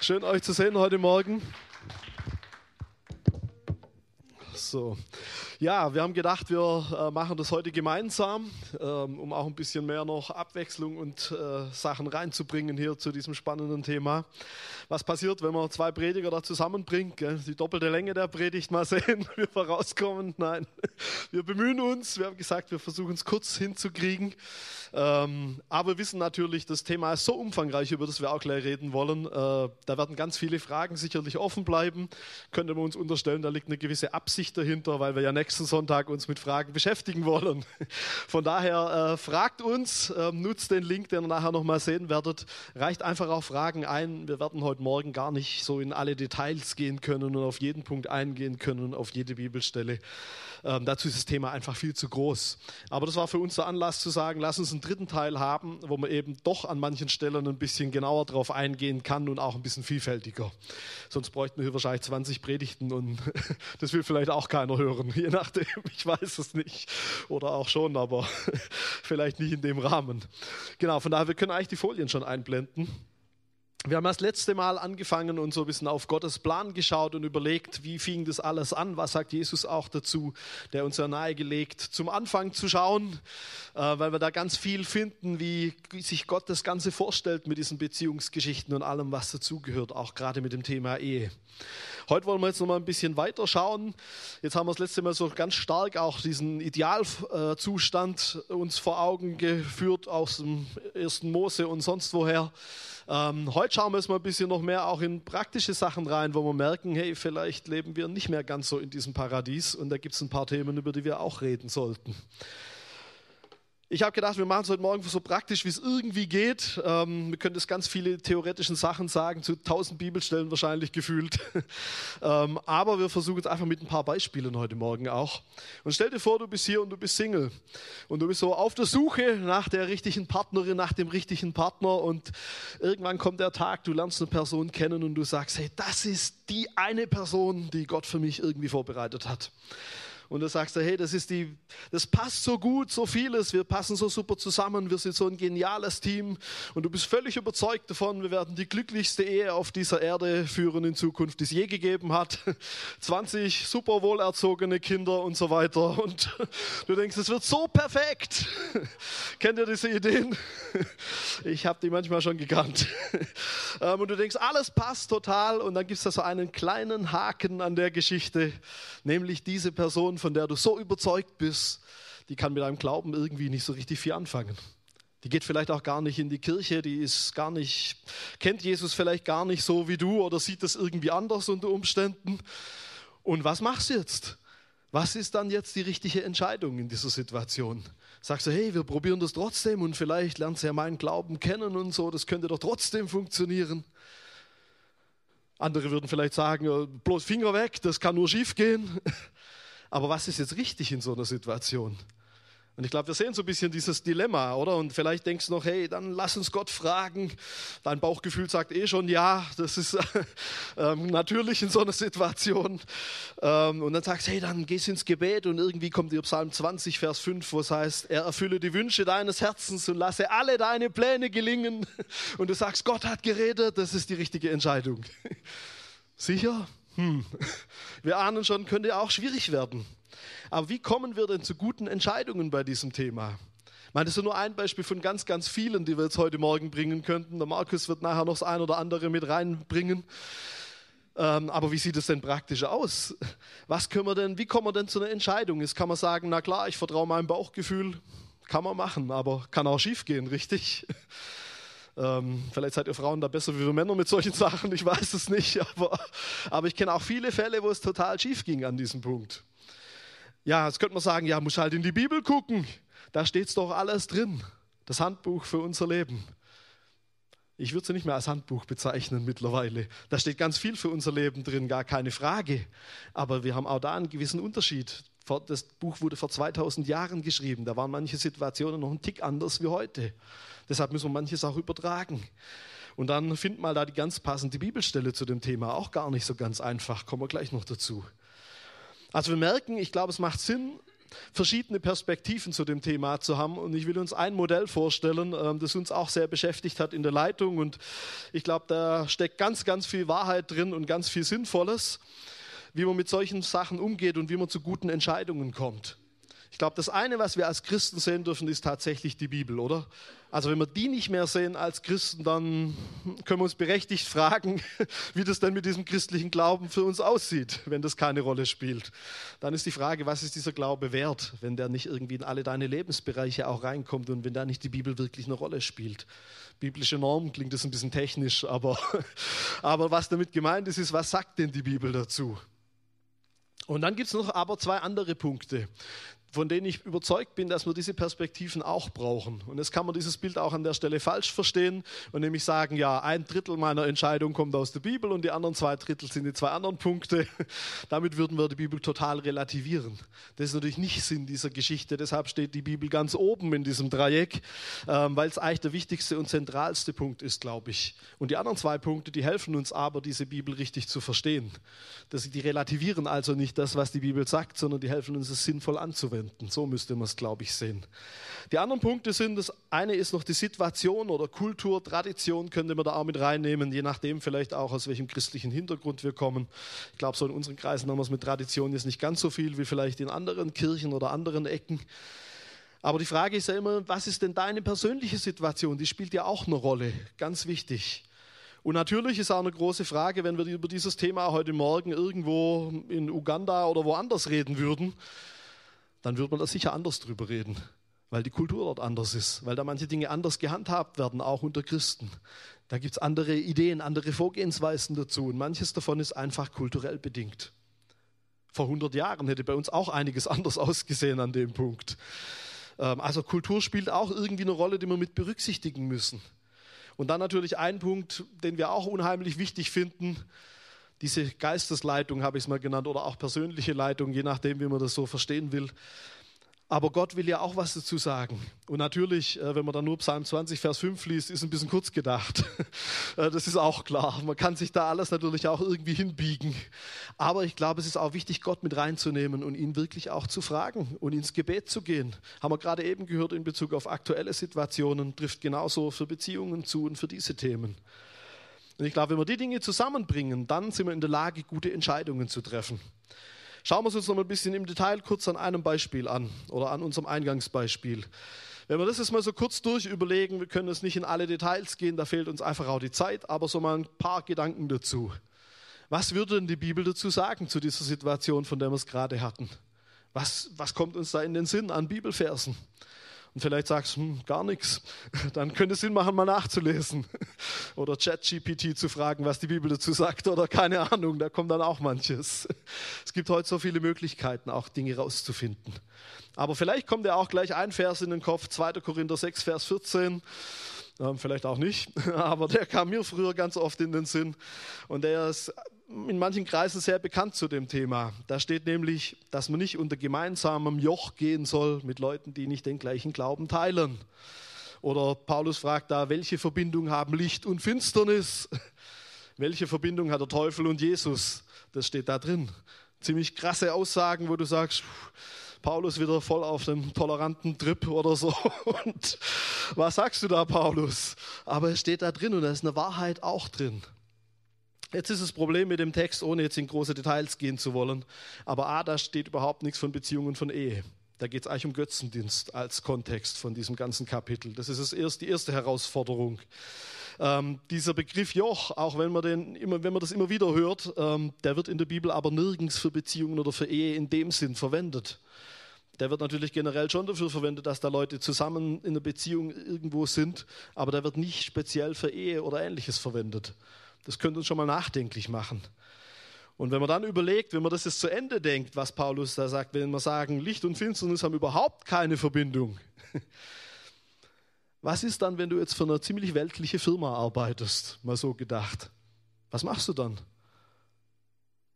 Schön euch zu sehen heute Morgen. So. Ja, wir haben gedacht, wir äh, machen das heute gemeinsam, ähm, um auch ein bisschen mehr noch Abwechslung und äh, Sachen reinzubringen hier zu diesem spannenden Thema. Was passiert, wenn man zwei Prediger da zusammenbringt? Gell? Die doppelte Länge der Predigt mal sehen, wie wir rauskommen. Nein, wir bemühen uns. Wir haben gesagt, wir versuchen es kurz hinzukriegen. Ähm, aber wir wissen natürlich, das Thema ist so umfangreich, über das wir auch gleich reden wollen. Äh, da werden ganz viele Fragen sicherlich offen bleiben. Könnte man uns unterstellen, da liegt eine gewisse Absicht dahinter, weil wir ja nächsten Sonntag uns mit Fragen beschäftigen wollen. Von daher äh, fragt uns, äh, nutzt den Link, den ihr nachher nochmal sehen werdet. Reicht einfach auch Fragen ein. Wir werden heute Morgen gar nicht so in alle Details gehen können und auf jeden Punkt eingehen können, auf jede Bibelstelle. Ähm, dazu ist das Thema einfach viel zu groß. Aber das war für uns der Anlass zu sagen, lass uns einen dritten Teil haben, wo man eben doch an manchen Stellen ein bisschen genauer drauf eingehen kann und auch ein bisschen vielfältiger. Sonst bräuchten wir hier wahrscheinlich 20 Predigten und das will vielleicht auch keiner hören, je nachdem, ich weiß es nicht. Oder auch schon, aber vielleicht nicht in dem Rahmen. Genau, von daher, wir können eigentlich die Folien schon einblenden. Wir haben das letzte Mal angefangen und so ein bisschen auf Gottes Plan geschaut und überlegt, wie fing das alles an? Was sagt Jesus auch dazu, der uns ja nahegelegt, zum Anfang zu schauen, äh, weil wir da ganz viel finden, wie sich Gott das Ganze vorstellt mit diesen Beziehungsgeschichten und allem, was dazugehört, auch gerade mit dem Thema Ehe. Heute wollen wir jetzt noch mal ein bisschen weiter schauen. Jetzt haben wir das letzte Mal so ganz stark auch diesen Idealzustand uns vor Augen geführt aus dem ersten Mose und sonst woher. Ähm, heute schauen wir jetzt mal ein bisschen noch mehr auch in praktische Sachen rein, wo wir merken, hey, vielleicht leben wir nicht mehr ganz so in diesem Paradies und da gibt es ein paar Themen, über die wir auch reden sollten. Ich habe gedacht, wir machen es heute Morgen so praktisch, wie es irgendwie geht. Ähm, wir können das ganz viele theoretische Sachen sagen, zu tausend Bibelstellen wahrscheinlich gefühlt. ähm, aber wir versuchen es einfach mit ein paar Beispielen heute Morgen auch. Und stell dir vor, du bist hier und du bist Single. Und du bist so auf der Suche nach der richtigen Partnerin, nach dem richtigen Partner. Und irgendwann kommt der Tag, du lernst eine Person kennen und du sagst, hey, das ist die eine Person, die Gott für mich irgendwie vorbereitet hat und du sagst, hey, das, ist die, das passt so gut, so vieles, wir passen so super zusammen, wir sind so ein geniales Team und du bist völlig überzeugt davon, wir werden die glücklichste Ehe auf dieser Erde führen in Zukunft, die es je gegeben hat. 20 super wohlerzogene Kinder und so weiter und du denkst, es wird so perfekt. Kennt ihr diese Ideen? Ich habe die manchmal schon gekannt. Ähm, und du denkst, alles passt total und dann gibt es da so einen kleinen Haken an der Geschichte, nämlich diese Person Person, von der du so überzeugt bist, die kann mit deinem Glauben irgendwie nicht so richtig viel anfangen. Die geht vielleicht auch gar nicht in die Kirche, die ist gar nicht, kennt Jesus vielleicht gar nicht so wie du oder sieht das irgendwie anders unter Umständen. Und was machst du jetzt? Was ist dann jetzt die richtige Entscheidung in dieser Situation? Sagst du, hey, wir probieren das trotzdem und vielleicht lernst du ja meinen Glauben kennen und so, das könnte doch trotzdem funktionieren. Andere würden vielleicht sagen, bloß Finger weg, das kann nur schief gehen. Aber was ist jetzt richtig in so einer Situation? Und ich glaube, wir sehen so ein bisschen dieses Dilemma, oder? Und vielleicht denkst du noch, hey, dann lass uns Gott fragen. Dein Bauchgefühl sagt eh schon ja, das ist ähm, natürlich in so einer Situation. Ähm, und dann sagst du, hey, dann gehst ins Gebet und irgendwie kommt dir Psalm 20, Vers 5, wo es heißt, er erfülle die Wünsche deines Herzens und lasse alle deine Pläne gelingen. Und du sagst, Gott hat geredet, das ist die richtige Entscheidung. Sicher? Hm, wir ahnen schon, könnte auch schwierig werden. Aber wie kommen wir denn zu guten Entscheidungen bei diesem Thema? Ich meine, das ist nur ein Beispiel von ganz, ganz vielen, die wir jetzt heute Morgen bringen könnten. Der Markus wird nachher noch das ein oder andere mit reinbringen. Ähm, aber wie sieht es denn praktisch aus? Was können wir denn, wie kommen wir denn zu einer Entscheidung? Jetzt kann man sagen, na klar, ich vertraue meinem Bauchgefühl. Kann man machen, aber kann auch schief gehen, richtig? Ähm, vielleicht seid ihr Frauen da besser wie wir Männer mit solchen Sachen, ich weiß es nicht. Aber, aber ich kenne auch viele Fälle, wo es total schief ging an diesem Punkt. Ja, jetzt könnte man sagen, ja, muss halt in die Bibel gucken. Da steht es doch alles drin. Das Handbuch für unser Leben. Ich würde es nicht mehr als Handbuch bezeichnen mittlerweile. Da steht ganz viel für unser Leben drin, gar keine Frage. Aber wir haben auch da einen gewissen Unterschied. Das Buch wurde vor 2000 Jahren geschrieben. Da waren manche Situationen noch ein Tick anders wie heute. Deshalb müssen wir manches auch übertragen. Und dann find mal da die ganz passende Bibelstelle zu dem Thema. Auch gar nicht so ganz einfach. Kommen wir gleich noch dazu. Also wir merken, ich glaube, es macht Sinn, verschiedene Perspektiven zu dem Thema zu haben. Und ich will uns ein Modell vorstellen, ähm, das uns auch sehr beschäftigt hat in der Leitung. Und ich glaube, da steckt ganz, ganz viel Wahrheit drin und ganz viel Sinnvolles, wie man mit solchen Sachen umgeht und wie man zu guten Entscheidungen kommt. Ich glaube, das eine, was wir als Christen sehen dürfen, ist tatsächlich die Bibel, oder? Also wenn wir die nicht mehr sehen als Christen, dann können wir uns berechtigt fragen, wie das denn mit diesem christlichen Glauben für uns aussieht, wenn das keine Rolle spielt. Dann ist die Frage, was ist dieser Glaube wert, wenn der nicht irgendwie in alle deine Lebensbereiche auch reinkommt und wenn da nicht die Bibel wirklich eine Rolle spielt. Biblische Normen klingt das ein bisschen technisch, aber, aber was damit gemeint ist, ist, was sagt denn die Bibel dazu? Und dann gibt es noch aber zwei andere Punkte, von denen ich überzeugt bin, dass wir diese Perspektiven auch brauchen. Und jetzt kann man dieses Bild auch an der Stelle falsch verstehen und nämlich sagen, ja, ein Drittel meiner Entscheidung kommt aus der Bibel und die anderen zwei Drittel sind die zwei anderen Punkte. Damit würden wir die Bibel total relativieren. Das ist natürlich nicht Sinn dieser Geschichte. Deshalb steht die Bibel ganz oben in diesem Dreieck, ähm, weil es eigentlich der wichtigste und zentralste Punkt ist, glaube ich. Und die anderen zwei Punkte, die helfen uns aber, diese Bibel richtig zu verstehen. Die relativieren also nicht das, was die Bibel sagt, sondern die helfen uns, es sinnvoll anzuwenden anwenden. So müsste man es, glaube ich, sehen. Die anderen Punkte sind, das eine ist noch die Situation oder Kultur, Tradition könnte man da auch mit reinnehmen, je nachdem vielleicht auch, aus welchem christlichen Hintergrund wir kommen. Ich glaube, so in unseren Kreisen haben wir es mit Tradition jetzt nicht ganz so viel wie vielleicht in anderen Kirchen oder anderen Ecken. Aber die Frage ist ja immer, was ist denn deine persönliche Situation? Die spielt ja auch eine Rolle, ganz wichtig. Und natürlich ist auch eine große Frage, wenn wir über dieses Thema heute Morgen irgendwo in Uganda oder woanders reden würden, dann würde man da sicher anders drüber reden, weil die Kultur dort anders ist, weil da manche Dinge anders gehandhabt werden, auch unter Christen. Da gibt es andere Ideen, andere Vorgehensweisen dazu und manches davon ist einfach kulturell bedingt. Vor 100 Jahren hätte bei uns auch einiges anders ausgesehen an dem Punkt. Ähm, also Kultur spielt auch irgendwie eine Rolle, die wir mit berücksichtigen müssen. Und dann natürlich ein Punkt, den wir auch unheimlich wichtig finden, diese Geistesleitung habe ich es mal genannt oder auch persönliche Leitung, je nachdem, wie man das so verstehen will. Aber Gott will ja auch was dazu sagen. Und natürlich, äh, wenn man dann nur Psalm 20, Vers 5 liest, ist ein bisschen kurz gedacht. Äh, das ist auch klar. Man kann sich da alles natürlich auch irgendwie hinbiegen. Aber ich glaube, es ist auch wichtig, Gott mit reinzunehmen und ihn wirklich auch zu fragen und ins Gebet zu gehen. Haben wir gerade eben gehört in Bezug auf aktuelle Situationen, trifft genauso für Beziehungen zu und für diese Themen. Und ich glaube, wenn wir die Dinge zusammenbringen, dann sind wir in der Lage, gute Entscheidungen zu treffen. Schauen wir uns noch mal ein bisschen im Detail kurz an einem Beispiel an oder an unserem Eingangsbeispiel. Wenn wir das jetzt mal so kurz durch überlegen, wir können jetzt nicht in alle Details gehen, da fehlt uns einfach auch die Zeit, aber so mal ein paar Gedanken dazu. Was würde denn die Bibel dazu sagen zu dieser Situation, von der wir es gerade hatten? Was, was kommt uns da in den Sinn an Bibelversen? Und vielleicht sagst du, hm, gar nichts, dann könnte es Sinn machen, mal nachzulesen. Oder ChatGPT zu fragen, was die Bibel dazu sagt oder keine Ahnung, da kommt dann auch manches. Es gibt heute so viele Möglichkeiten, auch Dinge rauszufinden. Aber vielleicht kommt ja auch gleich ein Vers in den Kopf, 2. Korinther 6, Vers 14. Ähm, vielleicht auch nicht, aber der kam mir früher ganz oft in den Sinn. Und der ist in manchen Kreisen sehr bekannt zu dem Thema. Da steht nämlich, dass man nicht unter gemeinsamem Joch gehen soll mit Leuten, die nicht den gleichen Glauben teilen. Oder Paulus fragt da, welche Verbindung haben Licht und Finsternis? Welche Verbindung hat der Teufel und Jesus? Das steht da drin. Ziemlich krasse Aussagen, wo du sagst, Paulus wieder voll auf dem toleranten Trip oder so. Und was sagst du da, Paulus? Aber es steht da drin und da ist eine Wahrheit auch drin. Jetzt ist das Problem mit dem Text, ohne jetzt in große Details gehen zu wollen. Aber A, da steht überhaupt nichts von Beziehungen von Ehe. Da geht es eigentlich um Götzendienst als Kontext von diesem ganzen Kapitel. Das ist das erste, die erste Herausforderung. Ähm, dieser Begriff Joch, auch wenn man, den immer, wenn man das immer wieder hört, ähm, der wird in der Bibel aber nirgends für Beziehungen oder für Ehe in dem Sinn verwendet. Der wird natürlich generell schon dafür verwendet, dass da Leute zusammen in einer Beziehung irgendwo sind, aber der wird nicht speziell für Ehe oder ähnliches verwendet. Das könnte uns schon mal nachdenklich machen. Und wenn man dann überlegt, wenn man das jetzt zu Ende denkt, was Paulus da sagt, wenn wir sagen, Licht und Finsternis haben überhaupt keine Verbindung. Was ist dann, wenn du jetzt für eine ziemlich weltliche Firma arbeitest? Mal so gedacht. Was machst du dann?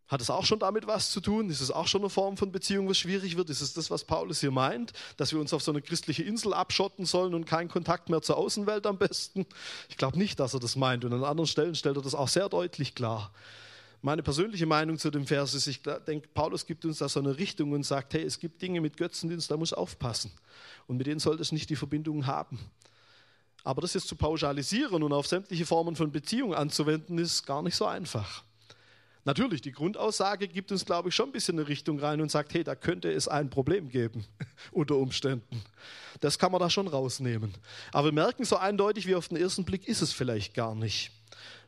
Hat es auch schon damit was zu tun? Ist es auch schon eine Form von Beziehung, was schwierig wird? Ist es das, was Paulus hier meint, dass wir uns auf so eine christliche Insel abschotten sollen und keinen Kontakt mehr zur Außenwelt am besten? Ich glaube nicht, dass er das meint. Und an anderen Stellen stellt er das auch sehr deutlich klar. Meine persönliche Meinung zu dem Vers ist, ich denke, Paulus gibt uns da so eine Richtung und sagt, hey, es gibt Dinge mit Götzendienst, da muss aufpassen. Und mit denen sollte es nicht die Verbindung haben. Aber das jetzt zu pauschalisieren und auf sämtliche Formen von Beziehung anzuwenden, ist gar nicht so einfach. Natürlich, die Grundaussage gibt uns, glaube ich, schon ein bisschen eine Richtung rein und sagt, hey, da könnte es ein Problem geben unter Umständen. Das kann man da schon rausnehmen. Aber wir merken so eindeutig wie auf den ersten Blick ist es vielleicht gar nicht.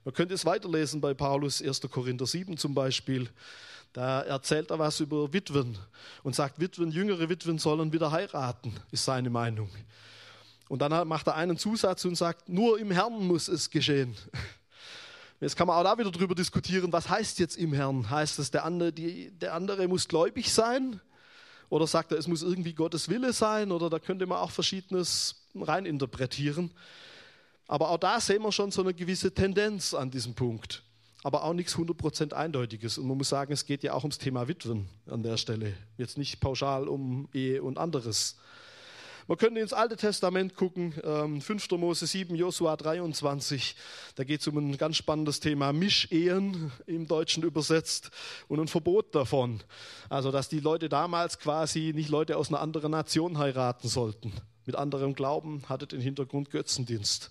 Man könnte es weiterlesen bei Paulus 1. Korinther 7 zum Beispiel. Da erzählt er was über Witwen und sagt, Witwen, jüngere Witwen sollen wieder heiraten, ist seine Meinung. Und dann macht er einen Zusatz und sagt, nur im Herrn muss es geschehen. Jetzt kann man auch da wieder darüber diskutieren, was heißt jetzt im Herrn? Heißt es, der andere, die, der andere muss gläubig sein? Oder sagt er, es muss irgendwie Gottes Wille sein? Oder da könnte man auch Verschiedenes reininterpretieren. Aber auch da sehen wir schon so eine gewisse Tendenz an diesem Punkt. Aber auch nichts 100% Eindeutiges. Und man muss sagen, es geht ja auch ums Thema Witwen an der Stelle. Jetzt nicht pauschal um Ehe und anderes. Man könnte ins Alte Testament gucken, 5. Ähm, Mose 7, Josua 23. Da geht es um ein ganz spannendes Thema Mischehen im Deutschen übersetzt und ein Verbot davon. Also, dass die Leute damals quasi nicht Leute aus einer anderen Nation heiraten sollten. Mit anderem Glauben hatte den Hintergrund Götzendienst.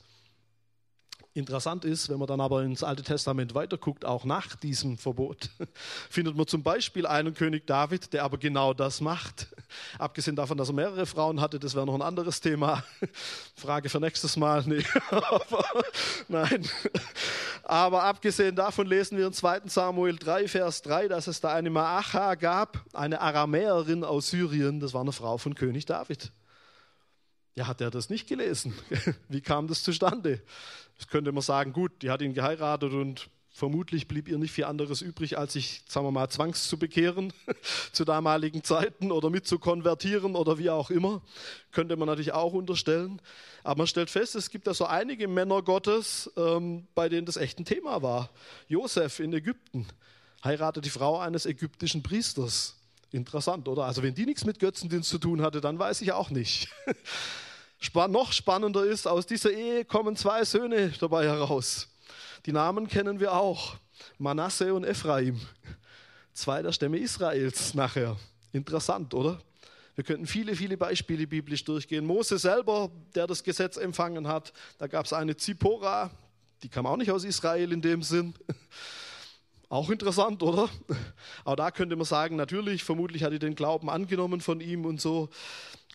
Interessant ist, wenn man dann aber ins Alte Testament weiterguckt, auch nach diesem Verbot, findet man zum Beispiel einen König David, der aber genau das macht. Abgesehen davon, dass er mehrere Frauen hatte, das wäre noch ein anderes Thema. Frage für nächstes Mal. Nee. nein. Aber abgesehen davon lesen wir in 2 Samuel 3, Vers 3, dass es da eine Maacha gab, eine Aramäerin aus Syrien, das war eine Frau von König David. Ja, hat er das nicht gelesen? Wie kam das zustande? Das könnte man sagen, gut, die hat ihn geheiratet und vermutlich blieb ihr nicht viel anderes übrig, als sich, sagen wir mal, zwangs zu bekehren zu damaligen Zeiten oder mit zu konvertieren oder wie auch immer. Könnte man natürlich auch unterstellen. Aber man stellt fest, es gibt da so einige Männer Gottes, ähm, bei denen das echt ein Thema war. Josef in Ägypten heiratet die Frau eines ägyptischen Priesters. Interessant, oder? Also wenn die nichts mit Götzendienst zu tun hatte, dann weiß ich auch nicht. noch spannender ist, aus dieser Ehe kommen zwei Söhne dabei heraus. Die Namen kennen wir auch. Manasse und Ephraim. Zwei der Stämme Israels nachher. Interessant, oder? Wir könnten viele, viele Beispiele biblisch durchgehen. Mose selber, der das Gesetz empfangen hat, da gab es eine Zippora, die kam auch nicht aus Israel in dem Sinn. Auch interessant, oder? Aber da könnte man sagen, natürlich, vermutlich hat er den Glauben angenommen von ihm und so.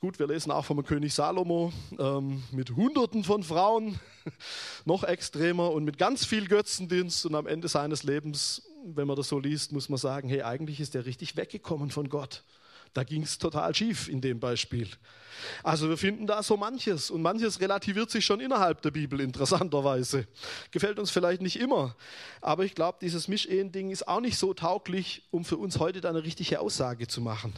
Gut, wir lesen auch vom König Salomo ähm, mit Hunderten von Frauen, noch extremer und mit ganz viel Götzendienst. Und am Ende seines Lebens, wenn man das so liest, muss man sagen, hey, eigentlich ist er richtig weggekommen von Gott. Da ging es total schief in dem Beispiel. Also wir finden da so manches und manches relativiert sich schon innerhalb der Bibel interessanterweise. Gefällt uns vielleicht nicht immer, aber ich glaube, dieses Mischehen-Ding ist auch nicht so tauglich, um für uns heute da eine richtige Aussage zu machen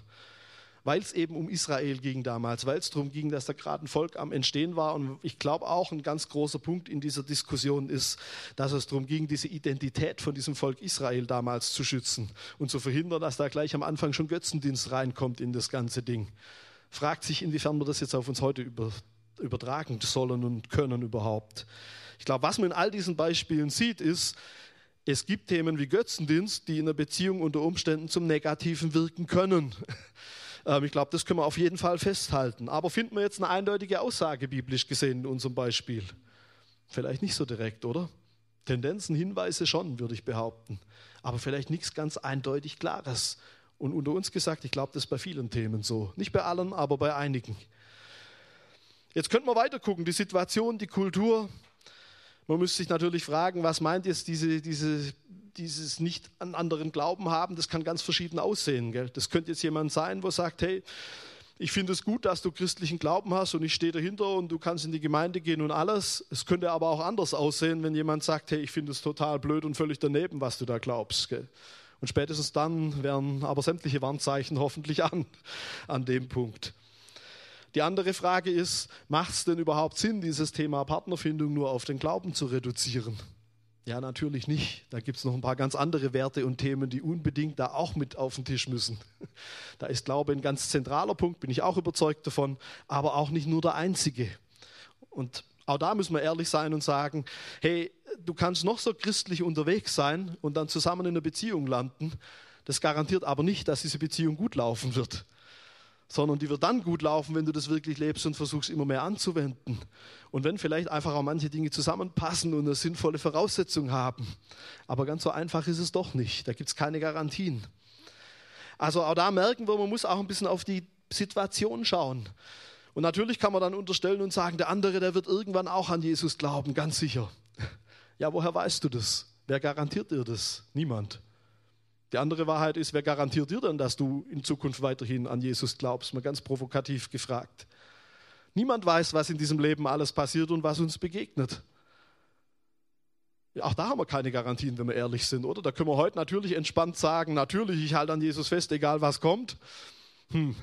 weil es eben um Israel ging damals, weil es darum ging, dass da gerade ein Volk am Entstehen war. Und ich glaube auch ein ganz großer Punkt in dieser Diskussion ist, dass es darum ging, diese Identität von diesem Volk Israel damals zu schützen und zu verhindern, dass da gleich am Anfang schon Götzendienst reinkommt in das ganze Ding. Fragt sich, inwiefern wir das jetzt auf uns heute über, übertragen sollen und können überhaupt. Ich glaube, was man in all diesen Beispielen sieht, ist, es gibt Themen wie Götzendienst, die in einer Beziehung unter Umständen zum Negativen wirken können. Ähm, ich glaube, das können wir auf jeden Fall festhalten. Aber finden wir jetzt eine eindeutige Aussage biblisch gesehen in unserem Beispiel? Vielleicht nicht so direkt, oder? Tendenzen, Hinweise schon, würde ich behaupten. Aber vielleicht nichts ganz eindeutig Klares. Und unter uns gesagt, ich glaube, das ist bei vielen Themen so. Nicht bei allen, aber bei einigen. Jetzt könnten wir weiter gucken, die Situation, die Kultur. Man müsste sich natürlich fragen, was meint jetzt diese, diese dieses nicht an anderen Glauben haben, das kann ganz verschieden aussehen. Gell? Das könnte jetzt jemand sein, wo sagt, hey, ich finde es gut, dass du christlichen Glauben hast und ich stehe dahinter und du kannst in die Gemeinde gehen und alles. Es könnte aber auch anders aussehen, wenn jemand sagt, hey, ich finde es total blöd und völlig daneben, was du da glaubst. Gell? Und spätestens dann werden aber sämtliche Warnzeichen hoffentlich an, an dem Punkt. Die andere Frage ist, macht es denn überhaupt Sinn, dieses Thema Partnerfindung nur auf den Glauben zu reduzieren? Ja, natürlich nicht. Da gibt es noch ein paar ganz andere Werte und Themen, die unbedingt da auch mit auf den Tisch müssen. Da ist Glaube ein ganz zentraler Punkt, bin ich auch überzeugt davon, aber auch nicht nur der einzige. Und auch da müssen wir ehrlich sein und sagen, hey, du kannst noch so christlich unterwegs sein und dann zusammen in einer Beziehung landen. Das garantiert aber nicht, dass diese Beziehung gut laufen wird, sondern die wird dann gut laufen, wenn du das wirklich lebst und versuchst immer mehr anzuwenden. Und wenn vielleicht einfach auch manche Dinge zusammenpassen und eine sinnvolle Voraussetzung haben. Aber ganz so einfach ist es doch nicht. Da gibt es keine Garantien. Also auch da merken wir, man muss auch ein bisschen auf die Situation schauen. Und natürlich kann man dann unterstellen und sagen, der andere, der wird irgendwann auch an Jesus glauben, ganz sicher. Ja, woher weißt du das? Wer garantiert dir das? Niemand. Die andere Wahrheit ist, wer garantiert dir denn, dass du in Zukunft weiterhin an Jesus glaubst? Mal ganz provokativ gefragt. Niemand weiß, was in diesem Leben alles passiert und was uns begegnet. Auch da haben wir keine Garantien, wenn wir ehrlich sind, oder? Da können wir heute natürlich entspannt sagen, natürlich, ich halte an Jesus fest, egal was kommt. Hm.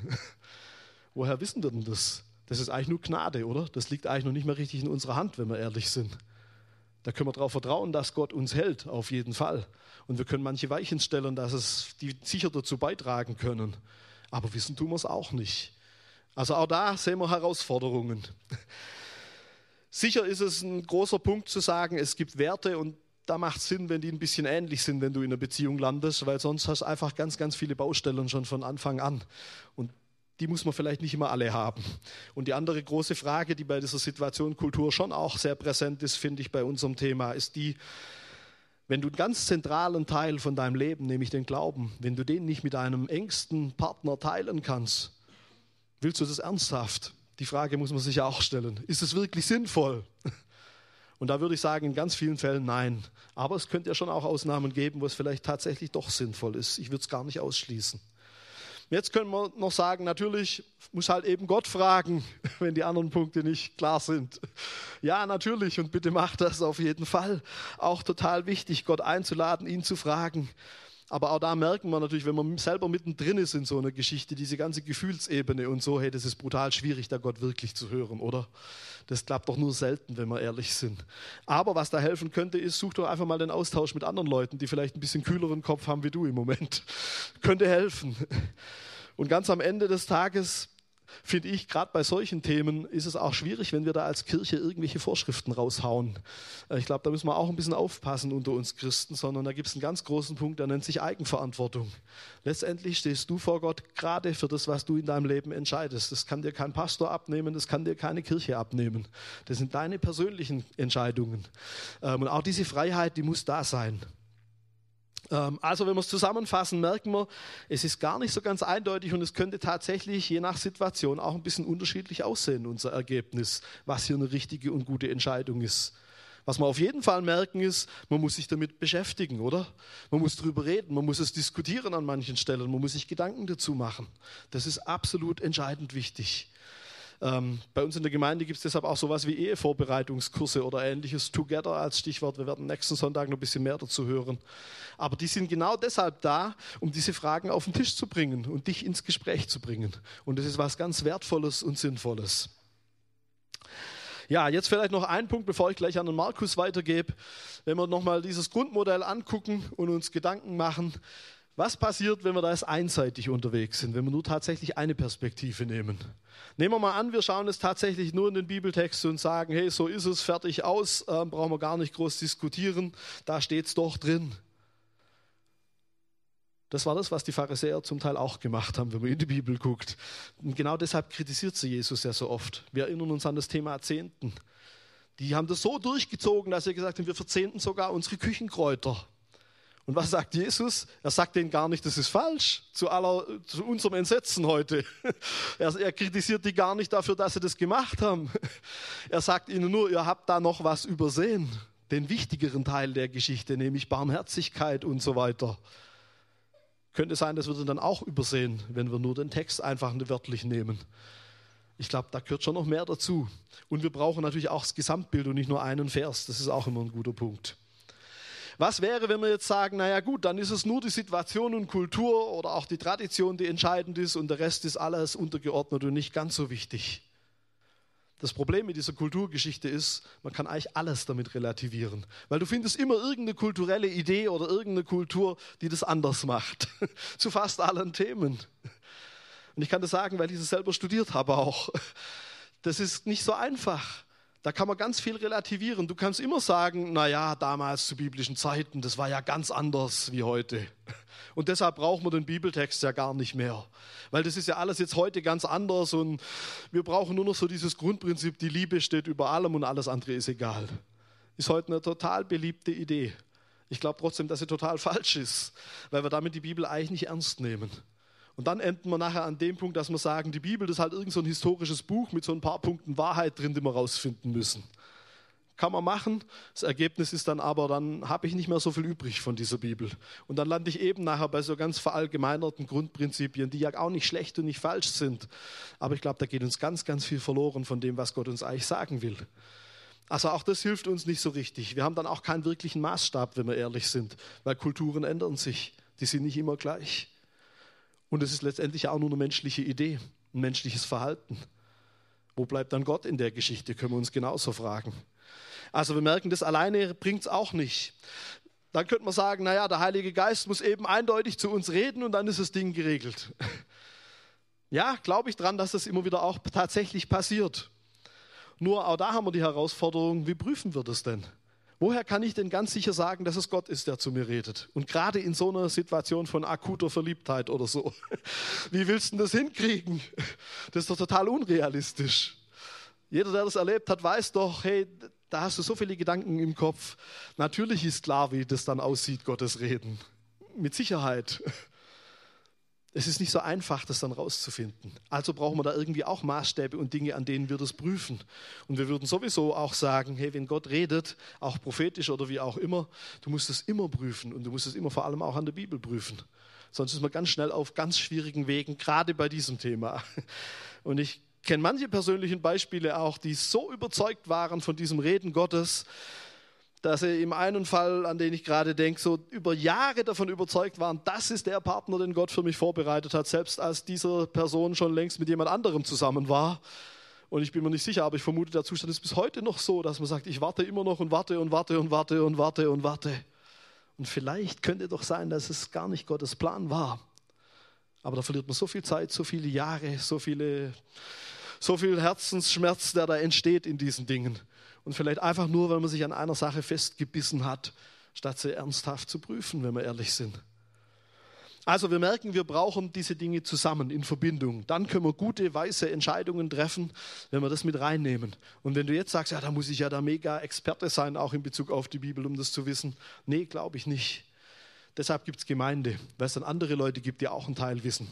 Woher wissen wir denn das? Das ist eigentlich nur Gnade, oder? Das liegt eigentlich noch nicht mehr richtig in unserer Hand, wenn wir ehrlich sind. Da können wir darauf vertrauen, dass Gott uns hält, auf jeden Fall. Und wir können manche Weichen stellen, dass es die sicher dazu beitragen können. Aber wissen tun wir es auch nicht. Also auch da sehen wir Herausforderungen. Sicher ist es ein großer Punkt zu sagen, es gibt Werte und da macht es Sinn, wenn die ein bisschen ähnlich sind, wenn du in einer Beziehung landest, weil sonst hast du einfach ganz, ganz viele Baustellen schon von Anfang an. Und die muss man vielleicht nicht immer alle haben. Und die andere große Frage, die bei dieser Situation Kultur schon auch sehr präsent ist, finde ich bei unserem Thema, ist die, wenn du einen ganz zentralen Teil von deinem Leben, nämlich den Glauben, wenn du den nicht mit einem engsten Partner teilen kannst, willst du das ernsthaft? Die Frage muss man sich auch stellen. Ist es wirklich sinnvoll? Und da würde ich sagen, in ganz vielen Fällen nein. Aber es könnte ja schon auch Ausnahmen geben, wo es vielleicht tatsächlich doch sinnvoll ist. Ich würde es gar nicht ausschließen. Jetzt können wir noch sagen, natürlich muss halt eben Gott fragen, wenn die anderen Punkte nicht klar sind. Ja, natürlich und bitte macht das auf jeden Fall. Auch total wichtig, Gott einzuladen, ihn zu fragen. Aber auch da merken wir natürlich, wenn man selber mittendrin ist in so einer Geschichte, diese ganze Gefühlsebene und so, hey, das ist brutal schwierig, da Gott wirklich zu hören, oder? Das klappt doch nur selten, wenn wir ehrlich sind. Aber was da helfen könnte, ist, such doch einfach mal den Austausch mit anderen Leuten, die vielleicht ein bisschen kühleren Kopf haben wie du im Moment. könnte helfen. Und ganz am Ende des Tages finde ich, gerade bei solchen Themen ist es auch schwierig, wenn wir da als Kirche irgendwelche Vorschriften raushauen. Äh, ich glaube, da müssen wir auch ein bisschen aufpassen unter uns Christen, sondern da gibt es einen ganz großen Punkt, der nennt sich Eigenverantwortung. Letztendlich stehst du vor Gott gerade für das, was du in deinem Leben entscheidest. Das kann dir kein Pastor abnehmen, das kann dir keine Kirche abnehmen. Das sind deine persönlichen Entscheidungen. Ähm, und auch diese Freiheit, die muss da sein. Ähm, also wenn wir es zusammenfassen, merken wir, es ist gar nicht so ganz eindeutig und es könnte tatsächlich je nach Situation auch ein bisschen unterschiedlich aussehen, unser Ergebnis, was hier eine richtige und gute Entscheidung ist. Was wir auf jeden Fall merken ist, man muss sich damit beschäftigen, oder? Man muss darüber reden, man muss es diskutieren an manchen Stellen, man muss sich Gedanken dazu machen. Das ist absolut entscheidend wichtig. Ähm, bei uns in der Gemeinde gibt es deshalb auch sowas wie Ehevorbereitungskurse oder ähnliches, Together als Stichwort. Wir werden nächsten Sonntag noch ein bisschen mehr dazu hören. Aber die sind genau deshalb da, um diese Fragen auf den Tisch zu bringen und dich ins Gespräch zu bringen. Und das ist was ganz Wertvolles und Sinnvolles. Ja, jetzt vielleicht noch ein Punkt, bevor ich gleich an den Markus weitergebe. Wenn wir nochmal dieses Grundmodell angucken und uns Gedanken machen, was passiert, wenn wir da jetzt einseitig unterwegs sind, wenn wir nur tatsächlich eine Perspektive nehmen? Nehmen wir mal an, wir schauen es tatsächlich nur in den Bibeltext und sagen, hey, so ist es, fertig aus, äh, brauchen wir gar nicht groß diskutieren, da steht es doch drin. Das war das, was die Pharisäer zum Teil auch gemacht haben, wenn man in die Bibel guckt. Und genau deshalb kritisiert sie Jesus ja so oft. Wir erinnern uns an das Thema Zehnten. Die haben das so durchgezogen, dass sie gesagt haben, wir verzehnten sogar unsere Küchenkräuter. Und was sagt Jesus? Er sagt denen gar nicht, das ist falsch, zu, aller, zu unserem Entsetzen heute. Er, er, kritisiert die gar nicht dafür, dass sie das gemacht haben. Er sagt ihnen nur, ihr habt da noch was übersehen, den wichtigeren Teil der Geschichte, nämlich Barmherzigkeit und so weiter. Könnte sein, das würde dann auch übersehen, wenn wir nur den Text einfach wörtlich nehmen. Ich glaube, da gehört schon noch mehr dazu. Und wir brauchen natürlich auch das Gesamtbild und nicht nur einen Vers. Das ist auch immer ein guter Punkt. Was wäre, wenn wir jetzt sagen, naja gut, dann ist es nur die Situation und Kultur oder auch die Tradition, die entscheidend ist und der Rest ist alles untergeordnet und nicht ganz so wichtig. Das Problem mit dieser Kulturgeschichte ist, man kann eigentlich alles damit relativieren, weil du findest immer irgendeine kulturelle Idee oder irgendeine Kultur, die das anders macht, zu fast allen Themen. Und ich kann das sagen, weil ich das selber studiert habe auch. Das ist nicht so einfach. Da kann man ganz viel relativieren. Du kannst immer sagen, naja, damals zu biblischen Zeiten, das war ja ganz anders wie heute. Und deshalb brauchen wir den Bibeltext ja gar nicht mehr. Weil das ist ja alles jetzt heute ganz anders und wir brauchen nur noch so dieses Grundprinzip, die Liebe steht über allem und alles andere ist egal. Ist heute eine total beliebte Idee. Ich glaube trotzdem, dass sie total falsch ist, weil wir damit die Bibel eigentlich nicht ernst nehmen. Und dann enden wir nachher an dem Punkt, dass wir sagen, die Bibel ist halt irgend so ein historisches Buch mit so ein paar Punkten Wahrheit drin, die wir rausfinden müssen. Kann man machen. Das Ergebnis ist dann aber, dann habe ich nicht mehr so viel übrig von dieser Bibel. Und dann lande ich eben nachher bei so ganz verallgemeinerten Grundprinzipien, die ja auch nicht schlecht und nicht falsch sind. Aber ich glaube, da geht uns ganz, ganz viel verloren von dem, was Gott uns eigentlich sagen will. Also auch das hilft uns nicht so richtig. Wir haben dann auch keinen wirklichen Maßstab, wenn wir ehrlich sind, weil Kulturen ändern sich. Die sind nicht immer gleich. Und es ist letztendlich auch nur eine menschliche Idee, ein menschliches Verhalten. Wo bleibt dann Gott in der Geschichte, können wir uns genauso fragen. Also wir merken, das alleine bringt es auch nicht. Dann könnte man sagen, naja, der Heilige Geist muss eben eindeutig zu uns reden und dann ist das Ding geregelt. Ja, glaube ich dran, dass das immer wieder auch tatsächlich passiert. Nur auch da haben wir die Herausforderung, wie prüfen wir das denn? Woher kann ich denn ganz sicher sagen, dass es Gott ist, der zu mir redet? Und gerade in so einer Situation von akuter Verliebtheit oder so. Wie willst du das hinkriegen? Das ist doch total unrealistisch. Jeder, der das erlebt hat, weiß doch, hey, da hast du so viele Gedanken im Kopf. Natürlich ist klar, wie das dann aussieht, Gottes Reden. Mit Sicherheit. Es ist nicht so einfach, das dann rauszufinden. Also brauchen wir da irgendwie auch Maßstäbe und Dinge, an denen wir das prüfen. Und wir würden sowieso auch sagen, hey, wenn Gott redet, auch prophetisch oder wie auch immer, du musst es immer prüfen und du musst es immer vor allem auch an der Bibel prüfen. Sonst ist man ganz schnell auf ganz schwierigen Wegen, gerade bei diesem Thema. Und ich kenne manche persönlichen Beispiele auch, die so überzeugt waren von diesem Reden Gottes, dass sie im einen Fall, an den ich gerade denke, so über Jahre davon überzeugt waren, das ist der Partner, den Gott für mich vorbereitet hat, selbst als diese Person schon längst mit jemand anderem zusammen war. Und ich bin mir nicht sicher, aber ich vermute, der Zustand ist bis heute noch so, dass man sagt, ich warte immer noch und warte und warte und warte und warte und warte. Und vielleicht könnte doch sein, dass es gar nicht Gottes Plan war. Aber da verliert man so viel Zeit, so viele Jahre, so, viele, so viel Herzensschmerz, der da entsteht in diesen Dingen. Und vielleicht einfach nur, weil man sich an einer Sache festgebissen hat, statt sie ernsthaft zu prüfen, wenn wir ehrlich sind. Also wir merken, wir brauchen diese Dinge zusammen in Verbindung. Dann können wir gute, weise Entscheidungen treffen, wenn wir das mit reinnehmen. Und wenn du jetzt sagst, ja, da muss ich ja da mega Experte sein, auch in Bezug auf die Bibel, um das zu wissen. Nee, glaube ich nicht. Deshalb gibt es Gemeinde, weil es dann andere Leute gibt, die auch einen Teil wissen,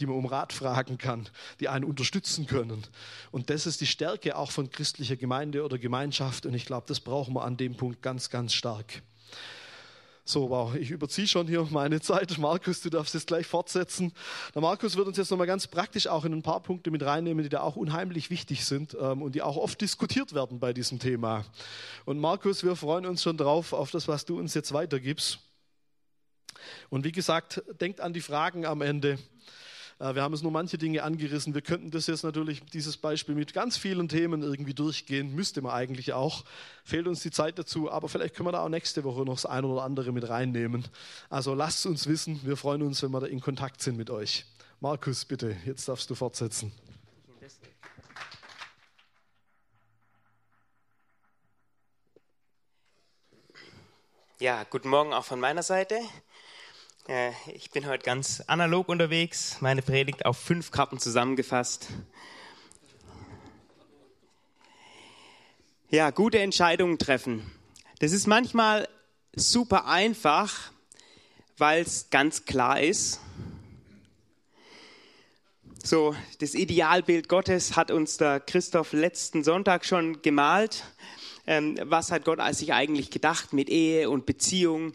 die man um Rat fragen kann, die einen unterstützen können. Und das ist die Stärke auch von christlicher Gemeinde oder Gemeinschaft. Und ich glaube, das brauchen wir an dem Punkt ganz, ganz stark. So, wow, ich überziehe schon hier meine Zeit. Markus, du darfst jetzt gleich fortsetzen. Der Markus wird uns jetzt nochmal ganz praktisch auch in ein paar Punkte mit reinnehmen, die da auch unheimlich wichtig sind ähm, und die auch oft diskutiert werden bei diesem Thema. Und Markus, wir freuen uns schon drauf auf das, was du uns jetzt weitergibst. Und wie gesagt, denkt an die Fragen am Ende. Äh, wir haben es nur manche Dinge angerissen. Wir könnten das jetzt natürlich, dieses Beispiel mit ganz vielen Themen irgendwie durchgehen. Müsste man eigentlich auch. Fehlt uns die Zeit dazu. Aber vielleicht können wir da auch nächste Woche noch das eine oder andere mit reinnehmen. Also lasst uns wissen. Wir freuen uns, wenn wir da in Kontakt sind mit euch. Markus, bitte, jetzt darfst du fortsetzen. Ja, guten Morgen auch von meiner Seite. Äh, ich bin heute ganz analog unterwegs, meine Predigt auf fünf Karten zusammengefasst. Ja, gute Entscheidungen treffen. Das ist manchmal super einfach, weil es ganz klar ist. So, das Idealbild Gottes hat uns der Christoph letzten Sonntag schon gemalt. Ähm, was hat Gott sich eigentlich gedacht mit Ehe und Beziehung?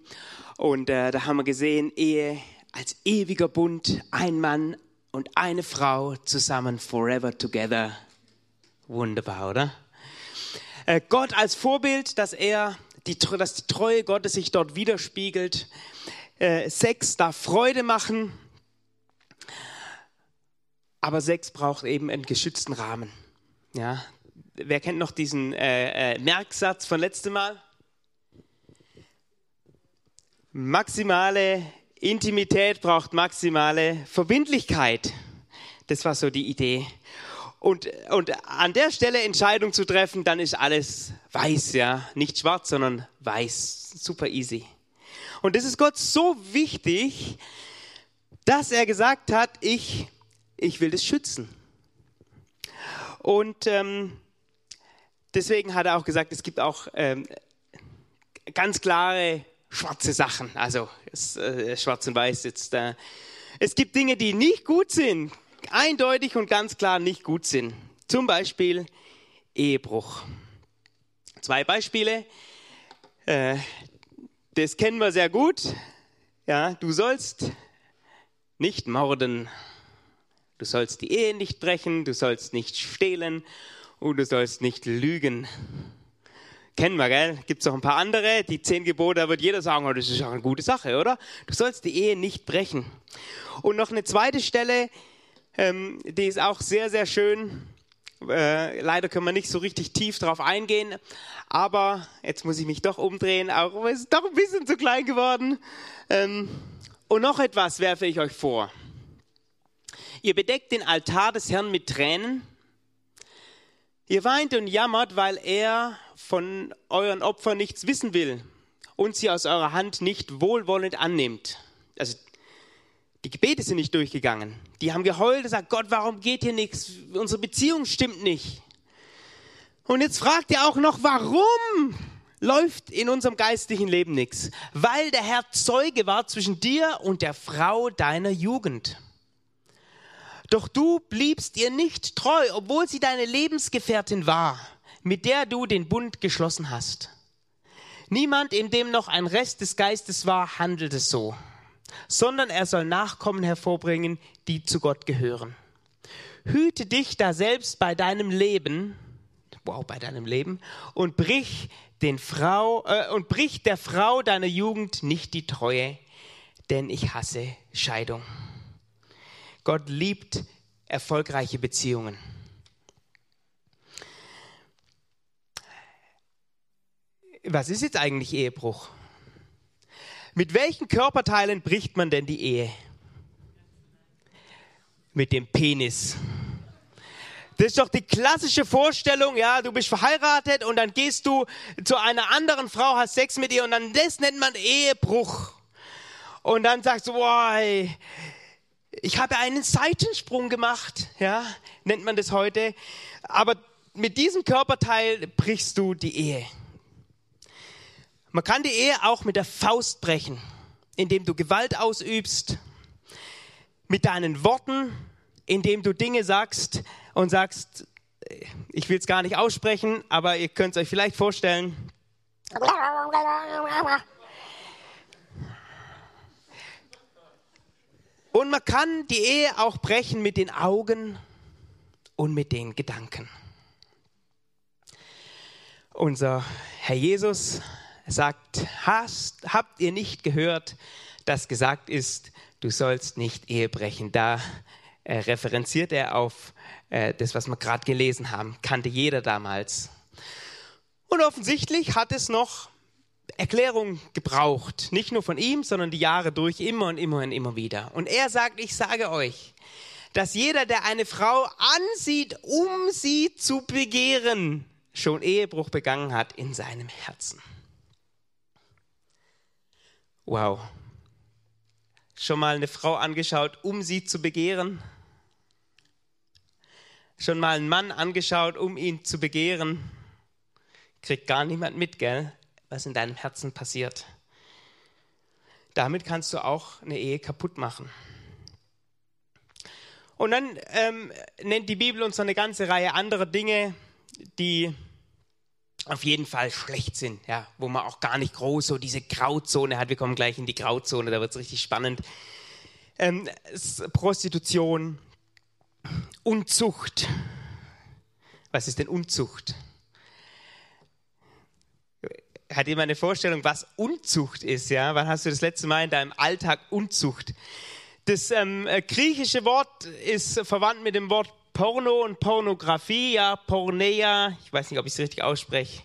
Und äh, da haben wir gesehen, Ehe als ewiger Bund, ein Mann und eine Frau zusammen forever together. Wunderbar, oder? Äh, Gott als Vorbild, dass er die, dass die Treue Gottes sich dort widerspiegelt. Äh, Sex darf Freude machen, aber Sex braucht eben einen geschützten Rahmen. Ja, wer kennt noch diesen äh, äh, Merksatz von letztem Mal? Maximale Intimität braucht maximale Verbindlichkeit. Das war so die Idee. und, und an der Stelle Entscheidung zu treffen, dann ist alles weiß, ja. Nicht schwarz, sondern weiß. Super easy. Und das ist Gott so wichtig, dass er gesagt hat, ich, ich will das schützen. Und ähm, deswegen hat er auch gesagt, es gibt auch ähm, ganz klare schwarze Sachen. Also äh, schwarz und weiß jetzt. Äh, es gibt Dinge, die nicht gut sind, eindeutig und ganz klar nicht gut sind. Zum Beispiel Ehebruch. Zwei Beispiele. Äh, das kennen wir sehr gut. Ja, du sollst nicht morden. Du sollst die Ehe nicht brechen, du sollst nicht stehlen und du sollst nicht lügen. Kennen wir, gell? Gibt es noch ein paar andere? Die zehn Gebote, da wird jeder sagen, oh, das ist auch eine gute Sache, oder? Du sollst die Ehe nicht brechen. Und noch eine zweite Stelle, ähm, die ist auch sehr, sehr schön. Äh, leider können wir nicht so richtig tief drauf eingehen, aber jetzt muss ich mich doch umdrehen, auch es ist doch ein bisschen zu klein geworden. Ähm, und noch etwas werfe ich euch vor. Ihr bedeckt den Altar des Herrn mit Tränen. Ihr weint und jammert, weil er von euren Opfern nichts wissen will und sie aus eurer Hand nicht wohlwollend annimmt. Also die Gebete sind nicht durchgegangen. Die haben geheult und gesagt, Gott, warum geht hier nichts? Unsere Beziehung stimmt nicht. Und jetzt fragt ihr auch noch, warum läuft in unserem geistlichen Leben nichts? Weil der Herr Zeuge war zwischen dir und der Frau deiner Jugend. Doch du bliebst ihr nicht treu, obwohl sie deine Lebensgefährtin war, mit der du den Bund geschlossen hast. Niemand, in dem noch ein Rest des Geistes war, handelte so sondern er soll Nachkommen hervorbringen, die zu Gott gehören. Hüte dich da selbst bei deinem Leben, wow, bei deinem Leben, und brich den Frau äh, und brich der Frau deiner Jugend nicht die Treue, denn ich hasse Scheidung. Gott liebt erfolgreiche Beziehungen. Was ist jetzt eigentlich Ehebruch? Mit welchen Körperteilen bricht man denn die Ehe? Mit dem Penis. Das ist doch die klassische Vorstellung, ja, du bist verheiratet und dann gehst du zu einer anderen Frau, hast Sex mit ihr und dann das nennt man Ehebruch. Und dann sagst du, boah, ich habe einen Seitensprung gemacht, ja, nennt man das heute. Aber mit diesem Körperteil brichst du die Ehe. Man kann die Ehe auch mit der Faust brechen, indem du Gewalt ausübst, mit deinen Worten, indem du Dinge sagst und sagst, ich will es gar nicht aussprechen, aber ihr könnt es euch vielleicht vorstellen. Und man kann die Ehe auch brechen mit den Augen und mit den Gedanken. Unser Herr Jesus sagt, hast, habt ihr nicht gehört, dass gesagt ist, du sollst nicht Ehe brechen. Da äh, referenziert er auf äh, das, was wir gerade gelesen haben. Kannte jeder damals. Und offensichtlich hat es noch Erklärung gebraucht. Nicht nur von ihm, sondern die Jahre durch, immer und immer und immer wieder. Und er sagt, ich sage euch, dass jeder, der eine Frau ansieht, um sie zu begehren, schon Ehebruch begangen hat in seinem Herzen. Wow. Schon mal eine Frau angeschaut, um sie zu begehren? Schon mal einen Mann angeschaut, um ihn zu begehren? Kriegt gar niemand mit, gell? Was in deinem Herzen passiert. Damit kannst du auch eine Ehe kaputt machen. Und dann ähm, nennt die Bibel uns noch eine ganze Reihe anderer Dinge, die auf jeden Fall schlecht sind, ja, wo man auch gar nicht groß so diese Grauzone hat. Wir kommen gleich in die Grauzone, da wird es richtig spannend. Ähm, Prostitution, Unzucht. Was ist denn Unzucht? Hat jemand eine Vorstellung, was Unzucht ist? Ja, wann hast du das letzte Mal in deinem Alltag Unzucht? Das ähm, griechische Wort ist verwandt mit dem Wort Porno und Pornografie, ja, Porneia, ich weiß nicht, ob ich es richtig ausspreche,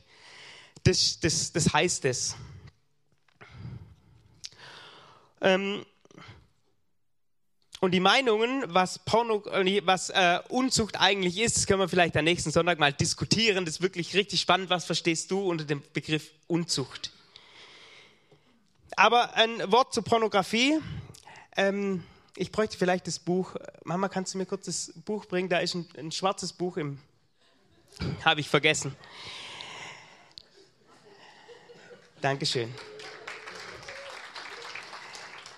das, das, das heißt es. Ähm, Und die Meinungen, was, Porno, was äh, Unzucht eigentlich ist, das können wir vielleicht am nächsten Sonntag mal diskutieren. Das ist wirklich richtig spannend. Was verstehst du unter dem Begriff Unzucht? Aber ein Wort zur Pornografie. Ähm, ich bräuchte vielleicht das Buch. Mama, kannst du mir kurz das Buch bringen? Da ist ein, ein schwarzes Buch im. Habe ich vergessen. Dankeschön.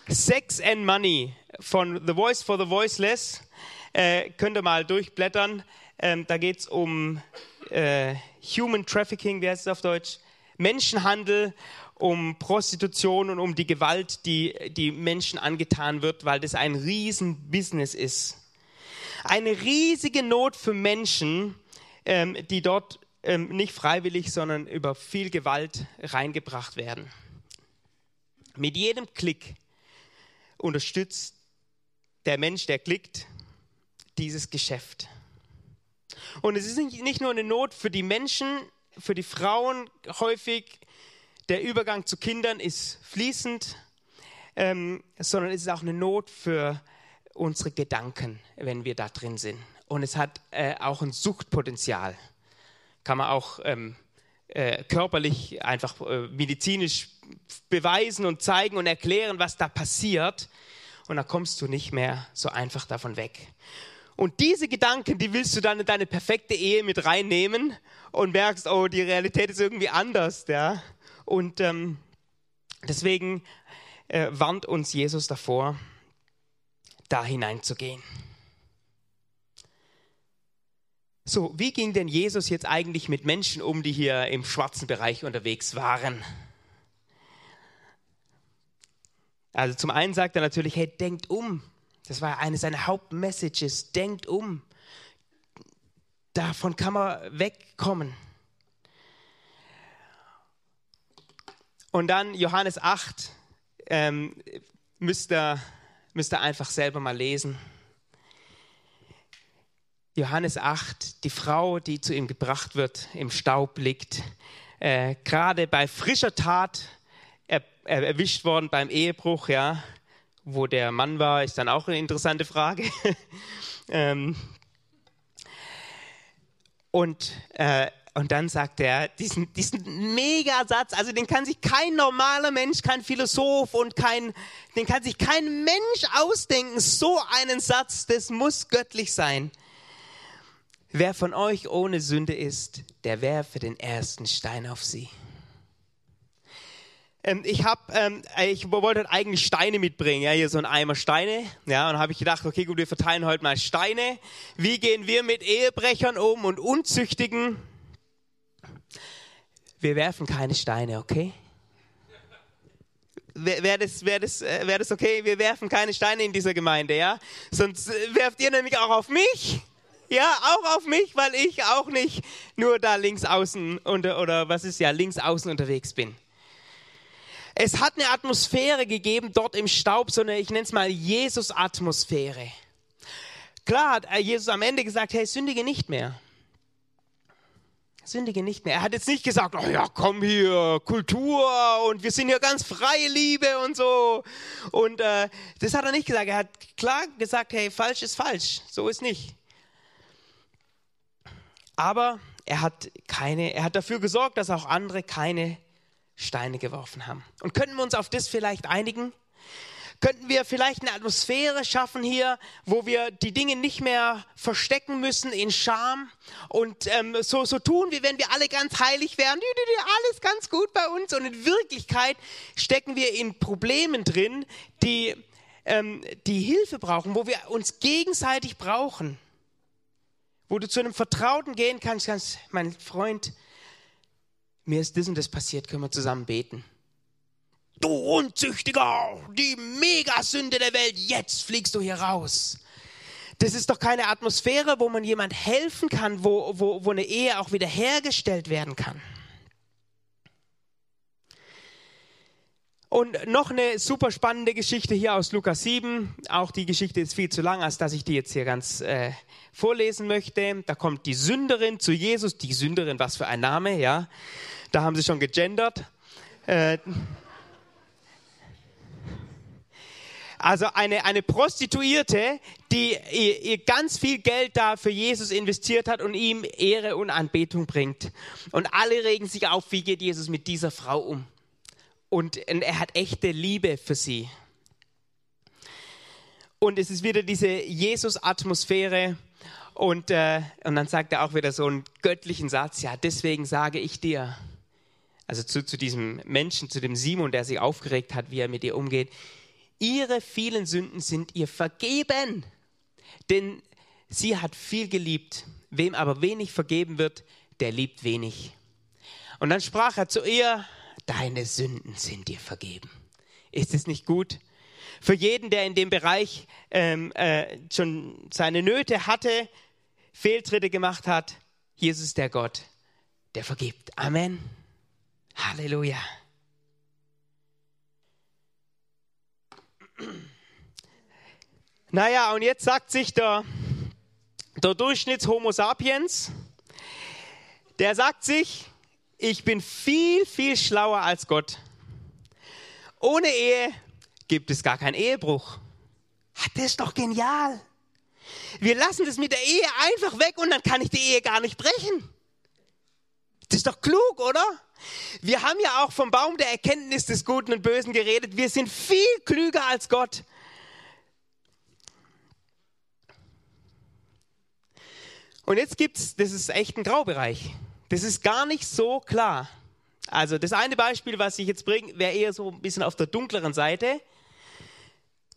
Sex and Money von The Voice for the Voiceless. Äh, könnt ihr mal durchblättern. Ähm, da geht es um äh, Human Trafficking, wie heißt es auf Deutsch? Menschenhandel, um Prostitution und um die Gewalt, die die Menschen angetan wird, weil das ein Riesenbusiness ist. Eine riesige Not für Menschen, ähm, die dort ähm, nicht freiwillig, sondern über viel Gewalt reingebracht werden. Mit jedem Klick unterstützt der Mensch, der klickt, dieses Geschäft. Und es ist nicht nur eine Not für die Menschen, für die Frauen häufig, der Übergang zu Kindern ist fließend, ähm, sondern es ist auch eine Not für unsere Gedanken, wenn wir da drin sind. Und es hat äh, auch ein Suchtpotenzial. Kann man auch ähm, äh, körperlich, einfach äh, medizinisch beweisen und zeigen und erklären, was da passiert. Und da kommst du nicht mehr so einfach davon weg. Und diese Gedanken, die willst du dann in deine perfekte Ehe mit reinnehmen und merkst, oh, die Realität ist irgendwie anders. Ja? Und ähm, deswegen äh, warnt uns Jesus davor, da hineinzugehen. So, wie ging denn Jesus jetzt eigentlich mit Menschen um, die hier im schwarzen Bereich unterwegs waren? Also zum einen sagt er natürlich, hey, denkt um. Das war eine seiner Hauptmessages, denkt um. Davon kann man wegkommen. Und dann Johannes 8, ähm, müsst, ihr, müsst ihr einfach selber mal lesen. Johannes 8, die Frau, die zu ihm gebracht wird, im Staub liegt, äh, gerade bei frischer Tat er, er, erwischt worden beim Ehebruch, ja, wo der Mann war, ist dann auch eine interessante Frage. ähm, und, äh, und dann sagt er diesen, diesen Megasatz, also den kann sich kein normaler Mensch, kein Philosoph und kein, den kann sich kein Mensch ausdenken. So einen Satz, das muss göttlich sein. Wer von euch ohne Sünde ist, der werfe den ersten Stein auf sie. Ähm, ich habe, ähm, ich wollte eigentlich Steine mitbringen, ja, hier so ein Eimer Steine, ja, und habe ich gedacht, okay, gut, wir verteilen heute mal Steine. Wie gehen wir mit Ehebrechern um und Unzüchtigen? Wir werfen keine Steine, okay? Wäre das, wär das, äh, wär das okay? Wir werfen keine Steine in dieser Gemeinde, ja? Sonst äh, werft ihr nämlich auch auf mich. Ja, auch auf mich, weil ich auch nicht nur da links außen unter, oder was ist ja links außen unterwegs bin. Es hat eine Atmosphäre gegeben dort im Staub, so eine, ich nenne es mal Jesus-Atmosphäre. Klar hat Jesus am Ende gesagt, hey, sündige nicht mehr. Sündige nicht mehr. Er hat jetzt nicht gesagt, oh ja, komm hier, Kultur und wir sind hier ganz freie Liebe und so. Und äh, das hat er nicht gesagt. Er hat klar gesagt, hey, falsch ist falsch. So ist nicht. Aber er hat keine, er hat dafür gesorgt, dass auch andere keine Steine geworfen haben. Und könnten wir uns auf das vielleicht einigen? Könnten wir vielleicht eine Atmosphäre schaffen hier, wo wir die Dinge nicht mehr verstecken müssen in Scham und ähm, so, so tun, wie wenn wir alle ganz heilig wären, alles ganz gut bei uns und in Wirklichkeit stecken wir in Problemen drin, die, ähm, die Hilfe brauchen, wo wir uns gegenseitig brauchen wo du zu einem Vertrauten gehen kannst, kannst, mein Freund, mir ist das und das passiert, können wir zusammen beten. Du Unzüchtiger, die Megasünde der Welt, jetzt fliegst du hier raus. Das ist doch keine Atmosphäre, wo man jemand helfen kann, wo, wo, wo eine Ehe auch wiederhergestellt werden kann. Und noch eine super spannende Geschichte hier aus Lukas 7. Auch die Geschichte ist viel zu lang, als dass ich die jetzt hier ganz äh, vorlesen möchte. Da kommt die Sünderin zu Jesus. Die Sünderin, was für ein Name, ja. Da haben sie schon gegendert. Äh, Also eine, eine Prostituierte, die ihr, ihr ganz viel Geld da für Jesus investiert hat und ihm Ehre und Anbetung bringt. Und alle regen sich auf, wie geht Jesus mit dieser Frau um. Und er hat echte Liebe für sie. Und es ist wieder diese Jesus-Atmosphäre. Und, äh, und dann sagt er auch wieder so einen göttlichen Satz, ja, deswegen sage ich dir, also zu, zu diesem Menschen, zu dem Simon, der sich aufgeregt hat, wie er mit ihr umgeht, ihre vielen Sünden sind ihr vergeben, denn sie hat viel geliebt. Wem aber wenig vergeben wird, der liebt wenig. Und dann sprach er zu ihr, deine Sünden sind dir vergeben. Ist es nicht gut? Für jeden, der in dem Bereich ähm, äh, schon seine Nöte hatte, Fehltritte gemacht hat, Jesus der Gott, der vergibt. Amen. Halleluja. Naja, und jetzt sagt sich der, der Durchschnitts-Homo sapiens, der sagt sich, ich bin viel, viel schlauer als Gott. Ohne Ehe gibt es gar keinen Ehebruch. Das ist doch genial. Wir lassen das mit der Ehe einfach weg und dann kann ich die Ehe gar nicht brechen. Das ist doch klug, oder? Wir haben ja auch vom Baum der Erkenntnis des Guten und Bösen geredet. Wir sind viel klüger als Gott. Und jetzt gibt's, das ist echt ein Graubereich. Das ist gar nicht so klar. Also das eine Beispiel, was ich jetzt bringe, wäre eher so ein bisschen auf der dunkleren Seite.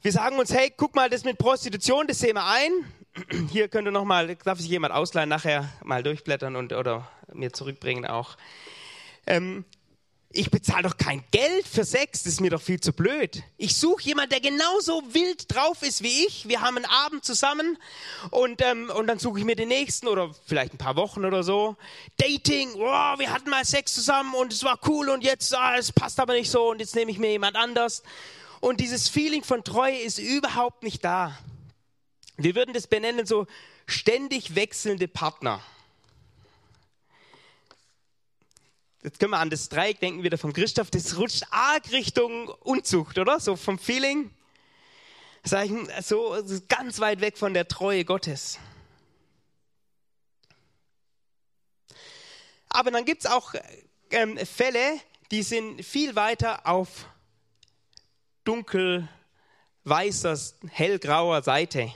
Wir sagen uns, hey, guck mal, das mit Prostitution, das sehen wir ein. Hier könnte noch mal, darf sich jemand ausleihen, nachher mal durchblättern und oder mir zurückbringen auch. Ähm, ich bezahle doch kein Geld für Sex, das ist mir doch viel zu blöd. Ich suche jemanden, der genauso wild drauf ist wie ich. Wir haben einen Abend zusammen und, ähm, und dann suche ich mir den nächsten oder vielleicht ein paar Wochen oder so. Dating, wow, wir hatten mal Sex zusammen und es war cool und jetzt, ah, es passt aber nicht so und jetzt nehme ich mir jemand anders. Und dieses Feeling von Treue ist überhaupt nicht da. Wir würden das benennen so ständig wechselnde Partner. Jetzt können wir an das Dreieck denken wieder vom Christoph. Das rutscht arg Richtung Unzucht, oder? So vom Feeling. Sag ich, so ganz weit weg von der Treue Gottes. Aber dann gibt es auch ähm, Fälle, die sind viel weiter auf dunkel-weißer, hellgrauer Seite.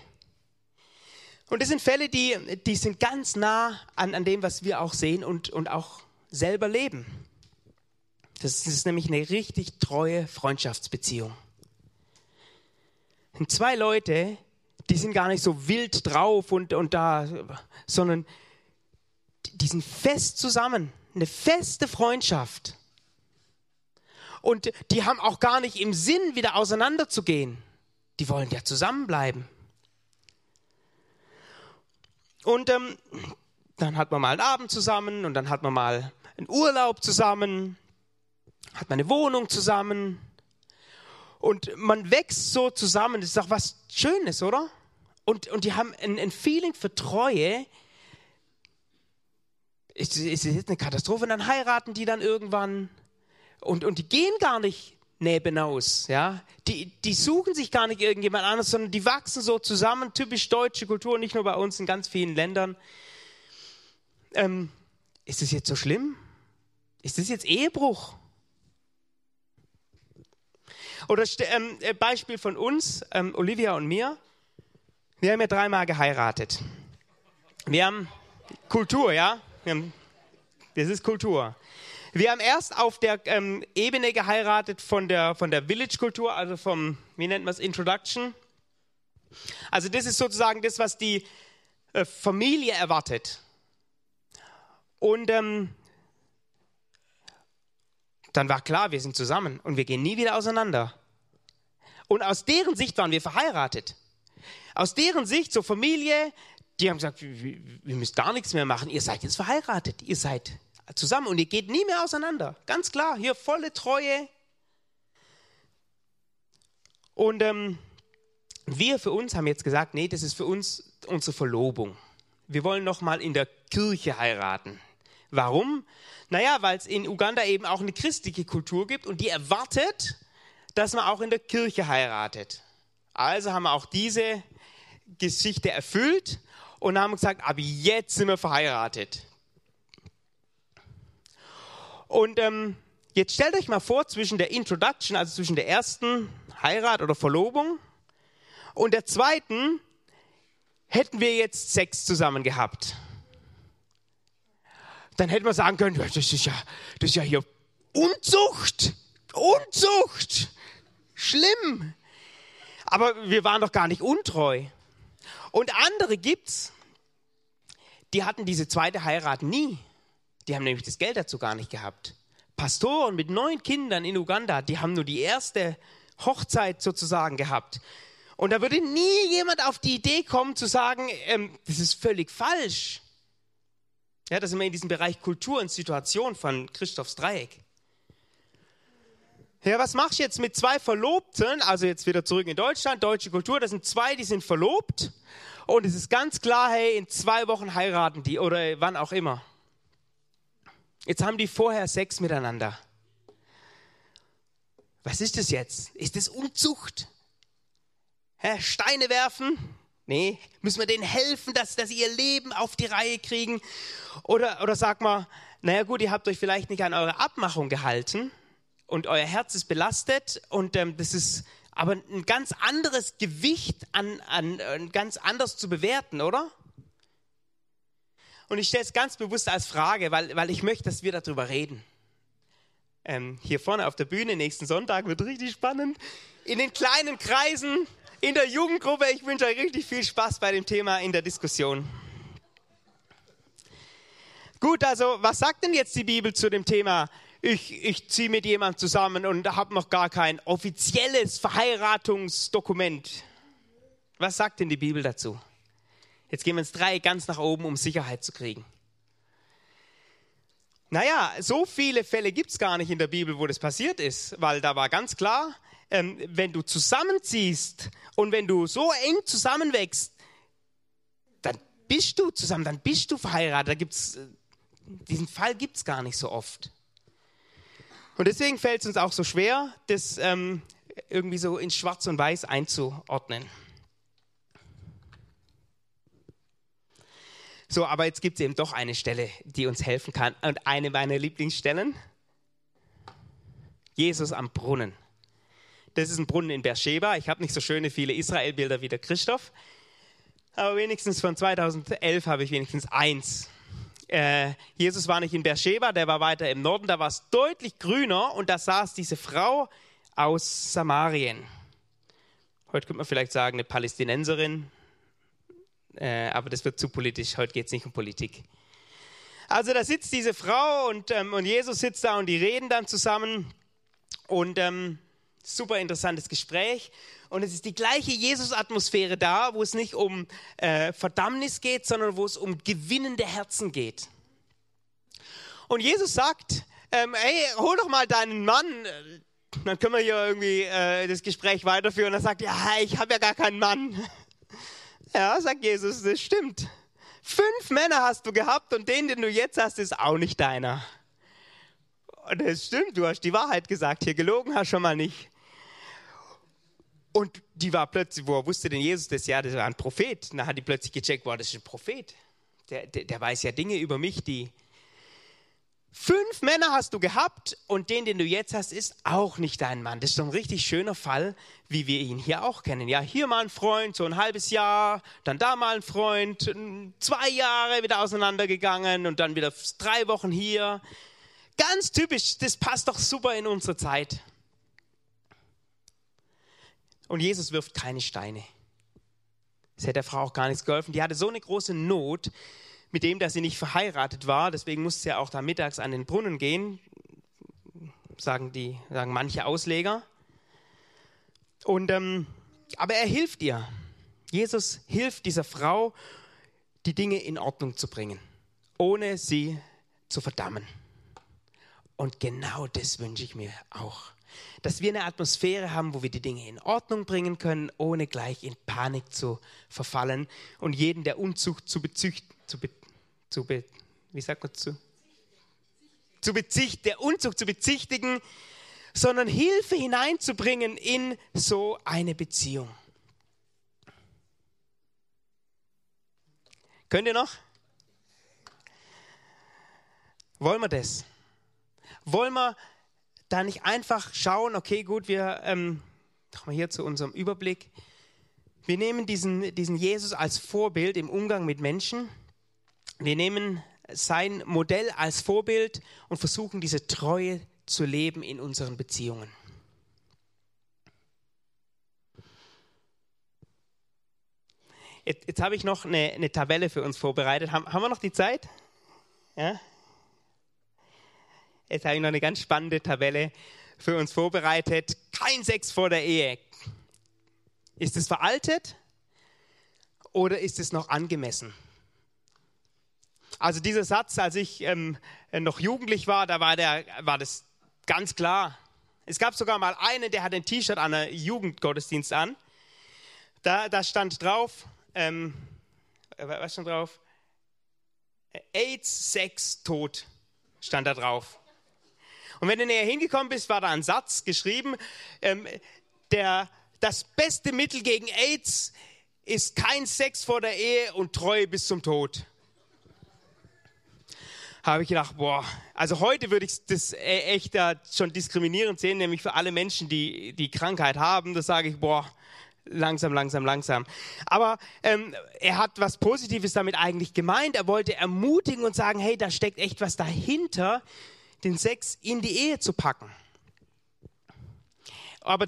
Und das sind Fälle, die, die sind ganz nah an, an dem, was wir auch sehen und, und auch selber leben. Das ist nämlich eine richtig treue Freundschaftsbeziehung. Und zwei Leute, die sind gar nicht so wild drauf und, und da, sondern die sind fest zusammen. Eine feste Freundschaft. Und die haben auch gar nicht im Sinn, wieder auseinanderzugehen. Die wollen ja zusammenbleiben. Und ähm, dann hat man mal einen Abend zusammen und dann hat man mal einen Urlaub zusammen, hat man eine Wohnung zusammen. Und man wächst so zusammen. Das ist doch was Schönes, oder? Und, und die haben ein, ein Feeling für Treue. Ist, ist jetzt eine Katastrophe? Dann heiraten die dann irgendwann und, und die gehen gar nicht nebenaus, ja. Die, die suchen sich gar nicht irgendjemand anderes, sondern die wachsen so zusammen, typisch deutsche Kultur, nicht nur bei uns, in ganz vielen Ländern. Ähm, ist das jetzt so schlimm? Ist das jetzt Ehebruch? Oder ähm, äh, Beispiel von uns, ähm, Olivia und mir. Wir haben ja dreimal geheiratet. Wir haben Kultur, ja? Haben, das ist Kultur. Wir haben erst auf der ähm, Ebene geheiratet von der, von der Village-Kultur, also vom, wie nennt man es, Introduction. Also das ist sozusagen das, was die äh, Familie erwartet. Und ähm, dann war klar, wir sind zusammen und wir gehen nie wieder auseinander. Und aus deren Sicht waren wir verheiratet. Aus deren Sicht, so Familie, die haben gesagt, wir, wir müssen gar nichts mehr machen. Ihr seid jetzt verheiratet. Ihr seid zusammen und ihr geht nie mehr auseinander. Ganz klar, hier volle Treue. Und ähm, wir für uns haben jetzt gesagt, nee, das ist für uns unsere Verlobung. Wir wollen noch mal in der Kirche heiraten. Warum? Naja, weil es in Uganda eben auch eine christliche Kultur gibt und die erwartet, dass man auch in der Kirche heiratet. Also haben wir auch diese Geschichte erfüllt und haben gesagt, ab jetzt sind wir verheiratet. Und ähm, jetzt stellt euch mal vor, zwischen der Introduction, also zwischen der ersten Heirat oder Verlobung und der zweiten, hätten wir jetzt Sex zusammen gehabt. Dann hätten wir sagen können, das ist ja, das ist ja hier Unzucht, Unzucht, schlimm. Aber wir waren doch gar nicht untreu. Und andere gibt's, die hatten diese zweite Heirat nie. Die haben nämlich das Geld dazu gar nicht gehabt. Pastoren mit neun Kindern in Uganda, die haben nur die erste Hochzeit sozusagen gehabt. Und da würde nie jemand auf die Idee kommen zu sagen, ähm, das ist völlig falsch. Ja, das sind wir in diesem Bereich Kultur und Situation von Christophs Dreieck. Ja, was machst du jetzt mit zwei Verlobten? Also jetzt wieder zurück in Deutschland, deutsche Kultur, das sind zwei, die sind verlobt. Und es ist ganz klar, hey, in zwei Wochen heiraten die oder wann auch immer. Jetzt haben die vorher Sex miteinander. Was ist das jetzt? Ist das Unzucht? Hä, Steine werfen? Nee, müssen wir denen helfen, dass, dass sie ihr Leben auf die Reihe kriegen? Oder, oder sag mal, naja gut, ihr habt euch vielleicht nicht an eure Abmachung gehalten und euer Herz ist belastet und ähm, das ist aber ein ganz anderes Gewicht an, an, an ganz anders zu bewerten, oder? Und ich stelle es ganz bewusst als Frage, weil, weil ich möchte, dass wir darüber reden. Ähm, hier vorne auf der Bühne nächsten Sonntag wird richtig spannend. In den kleinen Kreisen, in der Jugendgruppe. Ich wünsche euch richtig viel Spaß bei dem Thema in der Diskussion. Gut, also was sagt denn jetzt die Bibel zu dem Thema? Ich, ich ziehe mit jemandem zusammen und habe noch gar kein offizielles Verheiratungsdokument. Was sagt denn die Bibel dazu? Jetzt gehen wir ins Dreieck ganz nach oben, um Sicherheit zu kriegen. Naja, so viele Fälle gibt es gar nicht in der Bibel, wo das passiert ist, weil da war ganz klar, ähm, wenn du zusammenziehst und wenn du so eng zusammenwächst, dann bist du zusammen, dann bist du verheiratet. Da gibt's, äh, diesen Fall gibt es gar nicht so oft. Und deswegen fällt es uns auch so schwer, das ähm, irgendwie so in Schwarz und Weiß einzuordnen. So, aber jetzt gibt es eben doch eine Stelle, die uns helfen kann. Und eine meiner Lieblingsstellen. Jesus am Brunnen. Das ist ein Brunnen in Beersheba. Ich habe nicht so schöne viele Israel-Bilder wie der Christoph. Aber wenigstens von 2011 habe ich wenigstens eins. Äh, Jesus war nicht in Beersheba, der war weiter im Norden. Da war es deutlich grüner und da saß diese Frau aus Samarien. Heute könnte man vielleicht sagen, eine Palästinenserin, äh, aber das wird zu politisch. Heute geht es nicht um Politik. Also da sitzt diese Frau und, ähm, und Jesus sitzt da und die reden dann zusammen. Und ähm, super interessantes Gespräch. Und es ist die gleiche Jesus-Atmosphäre da, wo es nicht um äh, Verdammnis geht, sondern wo es um gewinnende Herzen geht. Und Jesus sagt, ähm, hey, hol doch mal deinen Mann. Dann können wir hier irgendwie äh, das Gespräch weiterführen. Und er sagt, ja, ich habe ja gar keinen Mann. Ja, sagt Jesus, das stimmt. Fünf Männer hast du gehabt und den, den du jetzt hast, ist auch nicht deiner. Und das stimmt, du hast die Wahrheit gesagt. Hier gelogen hast schon mal nicht. Und die war plötzlich, woher wusste denn Jesus das? Ja, das war ein Prophet. Und dann hat die plötzlich gecheckt, boah, das ist ein Prophet. Der, der, der weiß ja Dinge über mich, die, Fünf Männer hast du gehabt und den, den du jetzt hast, ist auch nicht dein Mann. Das ist so ein richtig schöner Fall, wie wir ihn hier auch kennen. Ja, hier mal ein Freund, so ein halbes Jahr, dann da mal ein Freund, zwei Jahre wieder auseinandergegangen und dann wieder drei Wochen hier. Ganz typisch, das passt doch super in unsere Zeit. Und Jesus wirft keine Steine. Das hätte der Frau auch gar nichts geholfen. Die hatte so eine große Not, mit dem, dass sie nicht verheiratet war. Deswegen musste sie ja auch da mittags an den Brunnen gehen, sagen, die, sagen manche Ausleger. Und, ähm, aber er hilft ihr. Jesus hilft dieser Frau, die Dinge in Ordnung zu bringen, ohne sie zu verdammen. Und genau das wünsche ich mir auch dass wir eine Atmosphäre haben, wo wir die Dinge in Ordnung bringen können, ohne gleich in Panik zu verfallen und jeden der Unzucht zu bezüchten, zu, be, zu be, wie sagt man zu, zu bezicht, der Unzucht zu bezichtigen, sondern Hilfe hineinzubringen in so eine Beziehung. Könnt ihr noch? Wollen wir das? Wollen wir da nicht einfach schauen, okay, gut, wir, ähm, mal hier zu unserem Überblick. Wir nehmen diesen, diesen Jesus als Vorbild im Umgang mit Menschen. Wir nehmen sein Modell als Vorbild und versuchen diese Treue zu leben in unseren Beziehungen. Jetzt, jetzt habe ich noch eine, eine, Tabelle für uns vorbereitet. Haben, haben wir noch die Zeit? Ja? Jetzt habe ich noch eine ganz spannende Tabelle für uns vorbereitet. Kein Sex vor der Ehe. Ist es veraltet oder ist es noch angemessen? Also dieser Satz, als ich ähm, noch jugendlich war, da war, der, war das ganz klar. Es gab sogar mal einen, der hat ein T-Shirt an der Jugendgottesdienst an. Da, da stand drauf, ähm, was stand drauf? AIDS, Sex, Tod stand da drauf. Und wenn du näher hingekommen bist, war da ein Satz geschrieben, ähm, der, das beste Mittel gegen AIDS ist kein Sex vor der Ehe und Treue bis zum Tod. Habe ich gedacht, boah, also heute würde ich das e-, echt da schon diskriminierend sehen, nämlich für alle Menschen, die die Krankheit haben. Das sage ich, boah, langsam, langsam, langsam. Aber ähm, er hat was Positives damit eigentlich gemeint. Er wollte ermutigen und sagen, hey, da steckt echt was dahinter, den Sex in die Ehe zu packen. Aber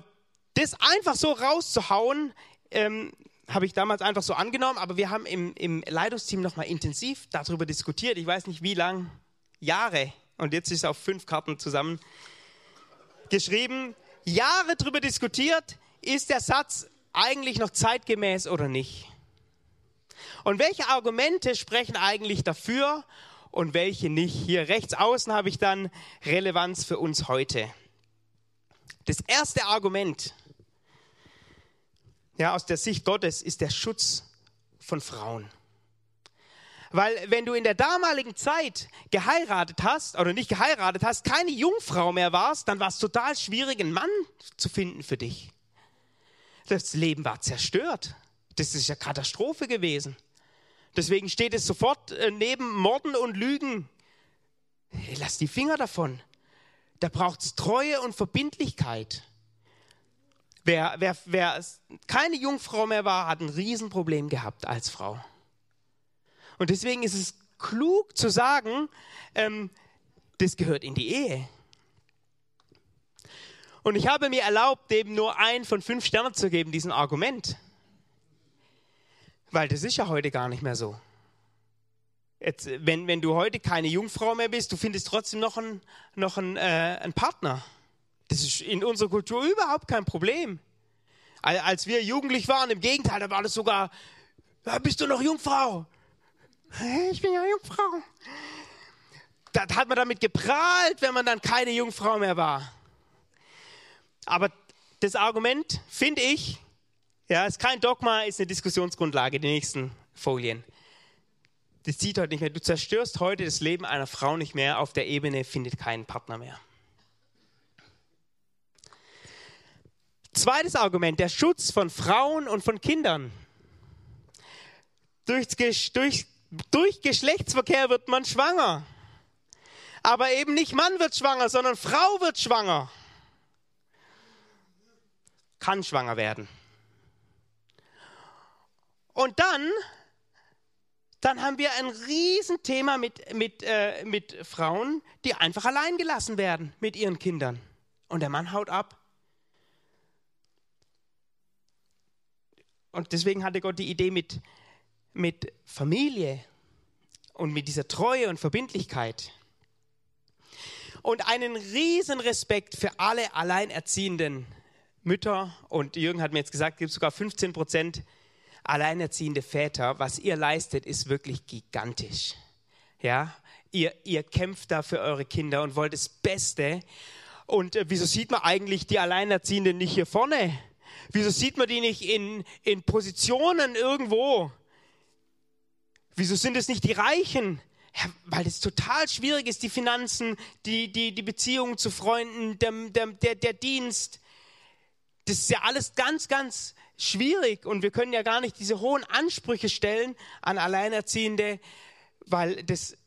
das einfach so rauszuhauen, ähm, habe ich damals einfach so angenommen, aber wir haben im, im Leitungsteam nochmal intensiv darüber diskutiert. Ich weiß nicht wie lang, Jahre. Und jetzt ist es auf fünf Karten zusammen geschrieben. Jahre darüber diskutiert, ist der Satz eigentlich noch zeitgemäß oder nicht? Und welche Argumente sprechen eigentlich dafür und welche nicht? Hier rechts außen habe ich dann Relevanz für uns heute. Das erste Argument ja, aus der Sicht Gottes ist der Schutz von Frauen. Weil wenn du in der damaligen Zeit geheiratet hast oder nicht geheiratet hast, keine Jungfrau mehr warst, dann war es total schwierig, einen Mann zu finden für dich. Das Leben war zerstört. Das ist ja Katastrophe gewesen. Deswegen steht es sofort äh, neben Morden und Lügen. Lass die Finger davon. Da braucht es Treue und Verbindlichkeit. Wer, wer, wer keine Jungfrau mehr war, hat ein Riesenproblem gehabt als Frau. Und deswegen ist es klug zu sagen, ähm, das gehört in die Ehe. Und ich habe mir erlaubt, dem nur ein von fünf Sternen zu geben, diesem Argument. Weil das ist ja heute gar nicht mehr so. Jetzt, wenn, wenn du heute keine Jungfrau mehr bist, du findest trotzdem noch einen, noch einen, äh, einen Partner. Das ist in unserer Kultur überhaupt kein Problem. Als wir jugendlich waren, im Gegenteil, da war das sogar, bist du noch Jungfrau? Ich bin ja Jungfrau. Da hat man damit geprahlt, wenn man dann keine Jungfrau mehr war. Aber das Argument, finde ich, ja, ist kein Dogma, ist eine Diskussionsgrundlage, die nächsten Folien. Das zieht heute nicht mehr. Du zerstörst heute das Leben einer Frau nicht mehr auf der Ebene, findet keinen Partner mehr. Zweites Argument, der Schutz von Frauen und von Kindern. Durch, durch, durch Geschlechtsverkehr wird man schwanger. Aber eben nicht Mann wird schwanger, sondern Frau wird schwanger. Kann schwanger werden. Und dann, dann haben wir ein Riesenthema mit, mit, äh, mit Frauen, die einfach allein gelassen werden mit ihren Kindern. Und der Mann haut ab. Und deswegen hatte Gott die Idee mit, mit Familie und mit dieser Treue und Verbindlichkeit. Und einen riesen Respekt für alle alleinerziehenden Mütter. Und Jürgen hat mir jetzt gesagt, es gibt sogar 15 Prozent alleinerziehende Väter. Was ihr leistet, ist wirklich gigantisch. Ja, ihr, ihr kämpft da für eure Kinder und wollt das Beste. Und äh, wieso sieht man eigentlich die Alleinerziehenden nicht hier vorne? Wieso sieht man die nicht in, in Positionen irgendwo? Wieso sind es nicht die Reichen? Ja, weil es total schwierig ist, die Finanzen, die, die, die Beziehungen zu Freunden, der, der, der, der Dienst. das ist ja alles ganz, ganz schwierig und wir können ja gar nicht diese hohen Ansprüche stellen an Alleinerziehende, weil das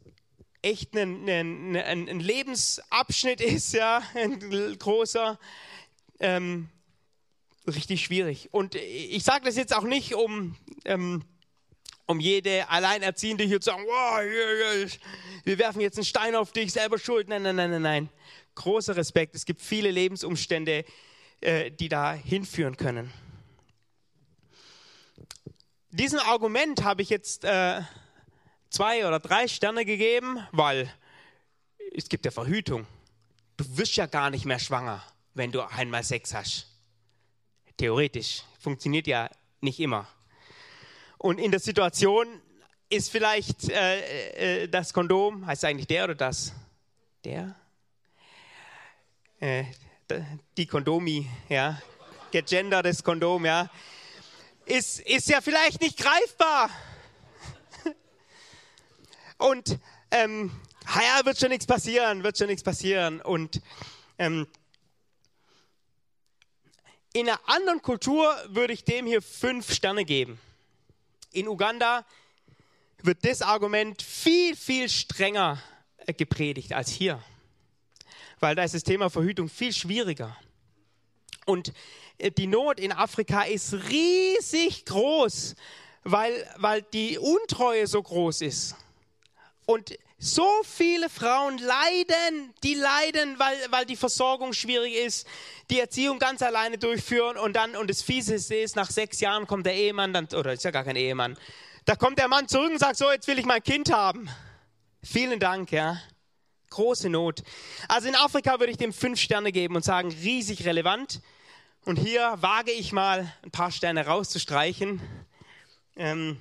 echt ein, ein, ein, Lebensabschnitt ist, ja, ein großer. Ähm, richtig schwierig. Und ich sage das jetzt auch nicht, um, ähm, um jede Alleinerziehende hier zu sagen, wow, wir werfen jetzt einen Stein auf dich, selber schuld. Nein, nein, nein, nein, nein. Großer Respekt. Es gibt viele Lebensumstände, äh, die da hinführen können. Diesem Argument habe ich jetzt äh, zwei oder drei Sterne gegeben, weil es gibt ja Verhütung. Du wirst ja gar nicht mehr schwanger, wenn du einmal Sex hast. Theoretisch. Funktioniert ja nicht immer. Und in der Situation ist vielleicht äh, äh, das Kondom, heißt eigentlich der oder das? Der? Äh, die Kondomi, ja. Gegendertes Kondom, ja. Ist, ist ja vielleicht nicht greifbar. Und ähm, ja, wird schon nichts passieren, wird schon nichts passieren. Und ähm, in einer anderen Kultur würde ich dem hier fünf Sterne geben. In Uganda wird das Argument viel, viel strenger gepredigt als hier. Weil da ist das Thema Verhütung viel schwieriger. Und äh, die Not in Afrika ist riesig groß, weil, weil die Untreue so groß ist. Und so viele Frauen leiden, die leiden, weil, weil die Versorgung schwierig ist, die Erziehung ganz alleine durchführen und dann, und das Fieseste ist, nach sechs Jahren kommt der Ehemann, dann, oder ist ja gar kein Ehemann, da kommt der Mann zurück und sagt, so, jetzt will ich mein Kind haben. Vielen Dank, ja. Große Not. Also in Afrika würde ich dem fünf Sterne geben und sagen, riesig relevant. Und hier wage ich mal ein paar Sterne rauszustreichen. Ähm,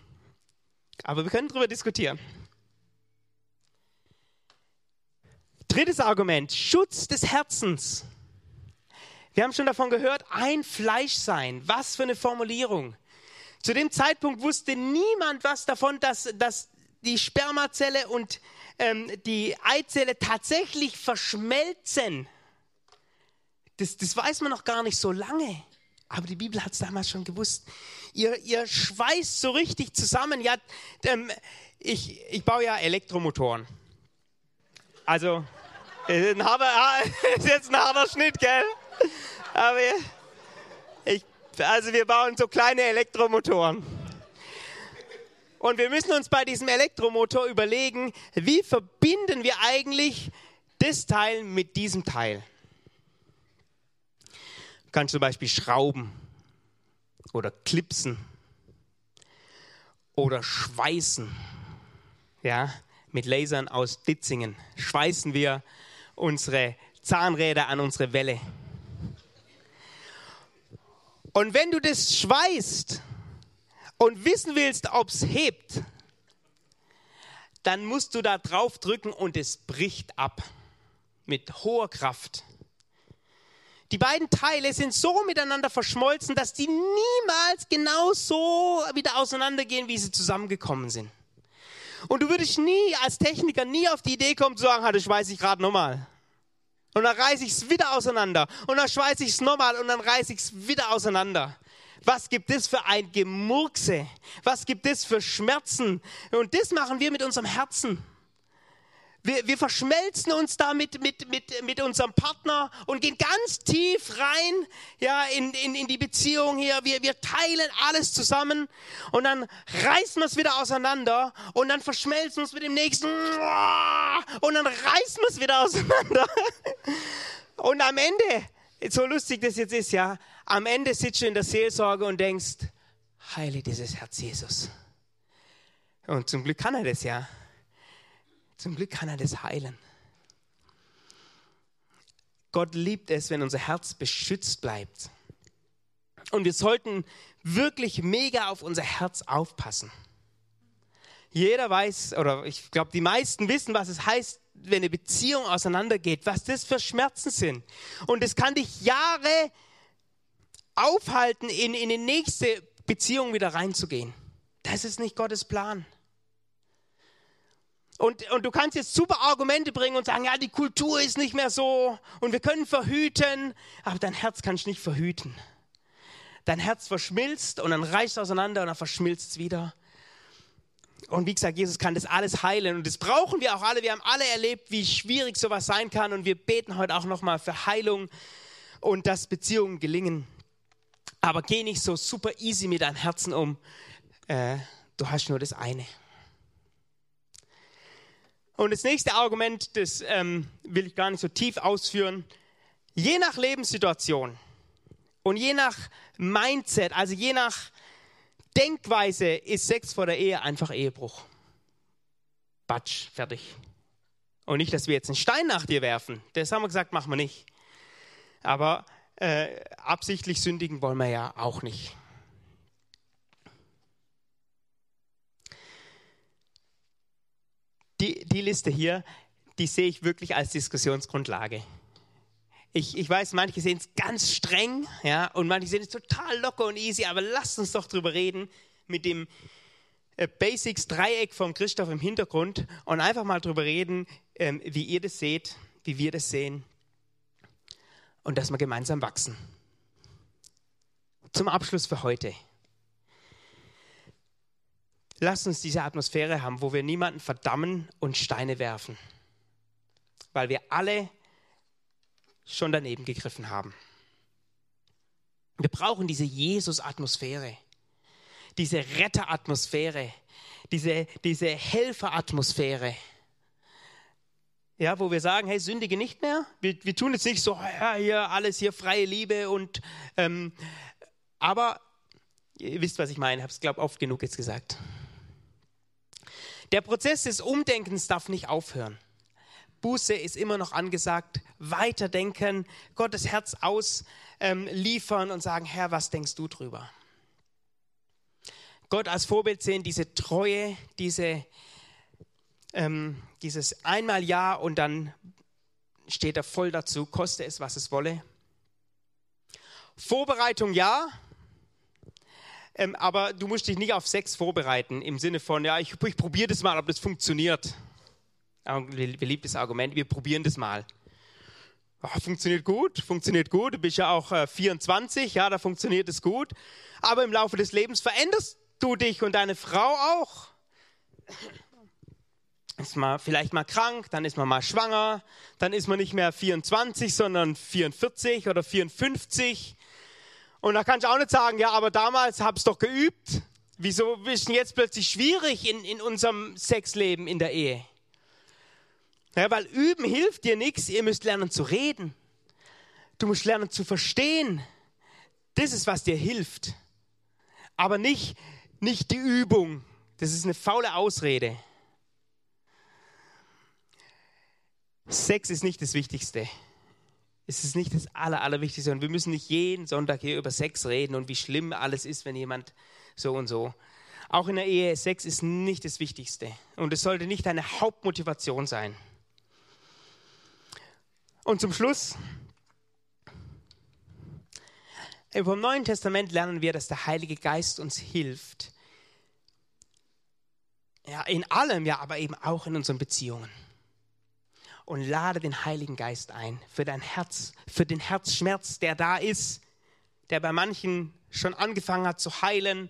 aber wir können darüber diskutieren. Drittes Argument, Schutz des Herzens. Wir haben schon davon gehört, ein Fleisch sein. Was für eine Formulierung. Zu dem Zeitpunkt wusste niemand was davon, dass, dass die Spermazelle und ähm, die Eizelle tatsächlich verschmelzen. Das, das weiß man noch gar nicht so lange. Aber die Bibel hat es damals schon gewusst. Ihr, ihr schweißt so richtig zusammen. Ja, ähm, ich, ich baue ja Elektromotoren. Also, ein harter, ist jetzt ein harter Schnitt, gell? Aber ich, also wir bauen so kleine Elektromotoren. Und wir müssen uns bei diesem Elektromotor überlegen, wie verbinden wir eigentlich das Teil mit diesem Teil? Du kannst zum Beispiel schrauben oder klipsen oder schweißen. Ja, mit Lasern aus Ditzingen schweißen wir unsere Zahnräder an unsere Welle. Und wenn du das schweißt und wissen willst, ob es hebt, dann musst du da drauf drücken und es bricht ab mit hoher Kraft. Die beiden Teile sind so miteinander verschmolzen, dass die niemals genau so wieder auseinandergehen, wie sie zusammengekommen sind. Und du würdest nie als Techniker nie auf die Idee kommen zu sagen, das schweiße ich gerade nochmal. Und dann reiße ich es wieder auseinander. Und dann schweiße ich es nochmal und dann reiße ich es wieder auseinander. Was gibt es für ein Gemurkse? Was gibt es für Schmerzen? Und das machen wir mit unserem Herzen. Wir, wir verschmelzen uns da mit, mit, mit, mit unserem Partner und gehen ganz tief rein ja, in, in, in die Beziehung hier. Wir, wir teilen alles zusammen und dann reißen wir es wieder auseinander und dann verschmelzen wir es mit dem nächsten und dann reißen wir es wieder auseinander. Und am Ende, so lustig das jetzt ist, ja, am Ende sitzt du in der Seelsorge und denkst, heile dieses Herz Jesus. Und zum Glück kann er das ja. Zum Glück kann er das heilen. Gott liebt es, wenn unser Herz beschützt bleibt. Und wir sollten wirklich mega auf unser Herz aufpassen. Jeder weiß, oder ich glaube, die meisten wissen, was es heißt, wenn eine Beziehung auseinandergeht, was das für Schmerzen sind. Und es kann dich Jahre aufhalten, in, in die nächste Beziehung wieder reinzugehen. Das ist nicht Gottes Plan. Und, und du kannst jetzt super Argumente bringen und sagen, ja, die Kultur ist nicht mehr so und wir können verhüten, aber dein Herz kannst du nicht verhüten. dein Herz verschmilzt und dann reißt es auseinander und dann verschmilzt es wieder. Und wie gesagt, Jesus kann das alles heilen und das brauchen wir auch alle. Wir haben alle erlebt, wie schwierig sowas sein kann und wir beten heute auch nochmal für Heilung und dass Beziehungen gelingen. Aber geh nicht so super easy mit deinem Herzen um. Äh, du hast nur das eine. Und das nächste Argument, das ähm, will ich gar nicht so tief ausführen. Je nach Lebenssituation und je nach Mindset, also je nach Denkweise, ist Sex vor der Ehe einfach Ehebruch. Batsch, fertig. Und nicht, dass wir jetzt einen Stein nach dir werfen. Das haben wir gesagt, machen wir nicht. Aber äh, absichtlich sündigen wollen wir ja auch nicht. Die, die Liste hier, die sehe ich wirklich als Diskussionsgrundlage. Ich, ich weiß, manche sehen es ganz streng, ja, und manche sehen es total locker und easy, aber lasst uns doch drüber reden mit dem äh, Basics Dreieck von Christoph im Hintergrund und einfach mal drüber reden, ähm, wie ihr das seht, wie wir das sehen und dass wir gemeinsam wachsen. Zum Abschluss für heute. Lasst uns diese Atmosphäre haben, wo wir niemanden verdammen und Steine werfen, weil wir alle schon daneben gegriffen haben. Wir brauchen diese Jesus-Atmosphäre, diese Retteratmosphäre, diese, diese Helferatmosphäre. Ja, wo wir sagen, hey, sündige nicht mehr. Wir, wir tun jetzt nicht so, ja, hier alles hier freie Liebe und, ähm, aber ihr wisst, was ich meine. Ich habe es, glaube ich, oft genug jetzt gesagt. Der Prozess des Umdenkens darf nicht aufhören. Buße ist immer noch angesagt. Weiterdenken, Gottes Herz ausliefern ähm, und sagen, Herr, was denkst du drüber? Gott als Vorbild sehen, diese Treue, diese, ähm, dieses einmal Ja und dann steht er voll dazu, koste es, was es wolle. Vorbereitung ja, ähm, aber du musst dich nicht auf Sex vorbereiten im Sinne von, ja, ich, ich probiere das mal, ob das funktioniert. Beliebtes Argument, wir probieren das mal. Oh, funktioniert gut, funktioniert gut. Du bist ja auch äh, 24, ja, da funktioniert es gut. Aber im Laufe des Lebens veränderst du dich und deine Frau auch. Ist man vielleicht mal krank, dann ist man mal schwanger, dann ist man nicht mehr 24, sondern 44 oder 54. Und da kannst du auch nicht sagen, ja, aber damals es doch geübt. Wieso ist denn jetzt plötzlich schwierig in, in unserem Sexleben in der Ehe? Ja, weil üben hilft dir nichts. Ihr müsst lernen zu reden. Du musst lernen zu verstehen. Das ist, was dir hilft. Aber nicht, nicht die Übung. Das ist eine faule Ausrede. Sex ist nicht das Wichtigste ist es nicht das Aller, Allerwichtigste. Und wir müssen nicht jeden Sonntag hier über Sex reden und wie schlimm alles ist, wenn jemand so und so. Auch in der Ehe, Sex ist nicht das Wichtigste. Und es sollte nicht deine Hauptmotivation sein. Und zum Schluss, vom Neuen Testament lernen wir, dass der Heilige Geist uns hilft. Ja, in allem, ja, aber eben auch in unseren Beziehungen und lade den Heiligen Geist ein für dein Herz, für den Herzschmerz, der da ist, der bei manchen schon angefangen hat zu heilen.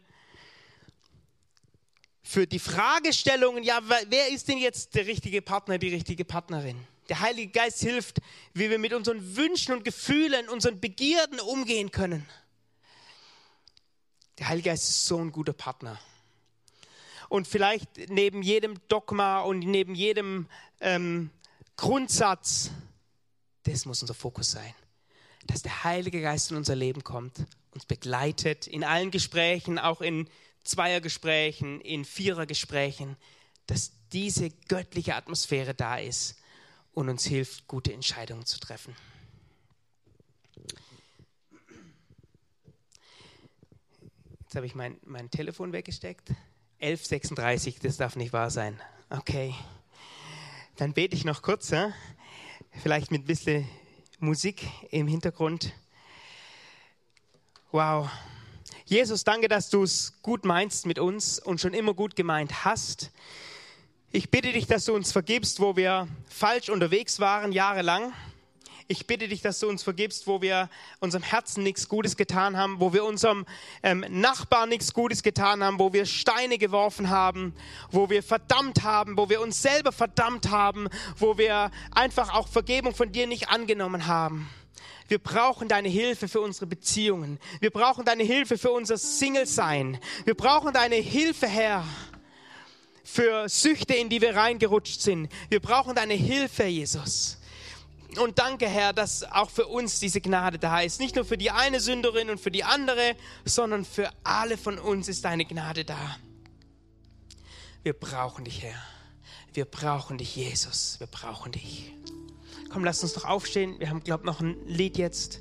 Für die Fragestellungen, ja, wer ist denn jetzt der richtige Partner, die richtige Partnerin? Der Heilige Geist hilft, wie wir mit unseren Wünschen und Gefühlen, unseren Begierden umgehen können. Der Heilige Geist ist so ein guter Partner. Und vielleicht neben jedem Dogma und neben jedem ähm, Grundsatz, das muss unser Fokus sein, dass der Heilige Geist in unser Leben kommt, uns begleitet in allen Gesprächen, auch in Zweiergesprächen, in Vierergesprächen, dass diese göttliche Atmosphäre da ist und uns hilft, gute Entscheidungen zu treffen. Jetzt habe ich mein, mein Telefon weggesteckt. 11.36, das darf nicht wahr sein. Okay. Dann bete ich noch kurz, ja? vielleicht mit ein bisschen Musik im Hintergrund. Wow. Jesus, danke, dass du es gut meinst mit uns und schon immer gut gemeint hast. Ich bitte dich, dass du uns vergibst, wo wir falsch unterwegs waren, jahrelang. Ich bitte dich, dass du uns vergibst, wo wir unserem Herzen nichts Gutes getan haben, wo wir unserem ähm, Nachbarn nichts Gutes getan haben, wo wir Steine geworfen haben, wo wir verdammt haben, wo wir uns selber verdammt haben, wo wir einfach auch Vergebung von dir nicht angenommen haben. Wir brauchen deine Hilfe für unsere Beziehungen. Wir brauchen deine Hilfe für unser Single-Sein. Wir brauchen deine Hilfe, Herr, für Süchte, in die wir reingerutscht sind. Wir brauchen deine Hilfe, Jesus. Und danke, Herr, dass auch für uns diese Gnade da ist. Nicht nur für die eine Sünderin und für die andere, sondern für alle von uns ist deine Gnade da. Wir brauchen dich, Herr. Wir brauchen dich, Jesus. Wir brauchen dich. Komm, lass uns doch aufstehen. Wir haben, glaube ich, noch ein Lied jetzt.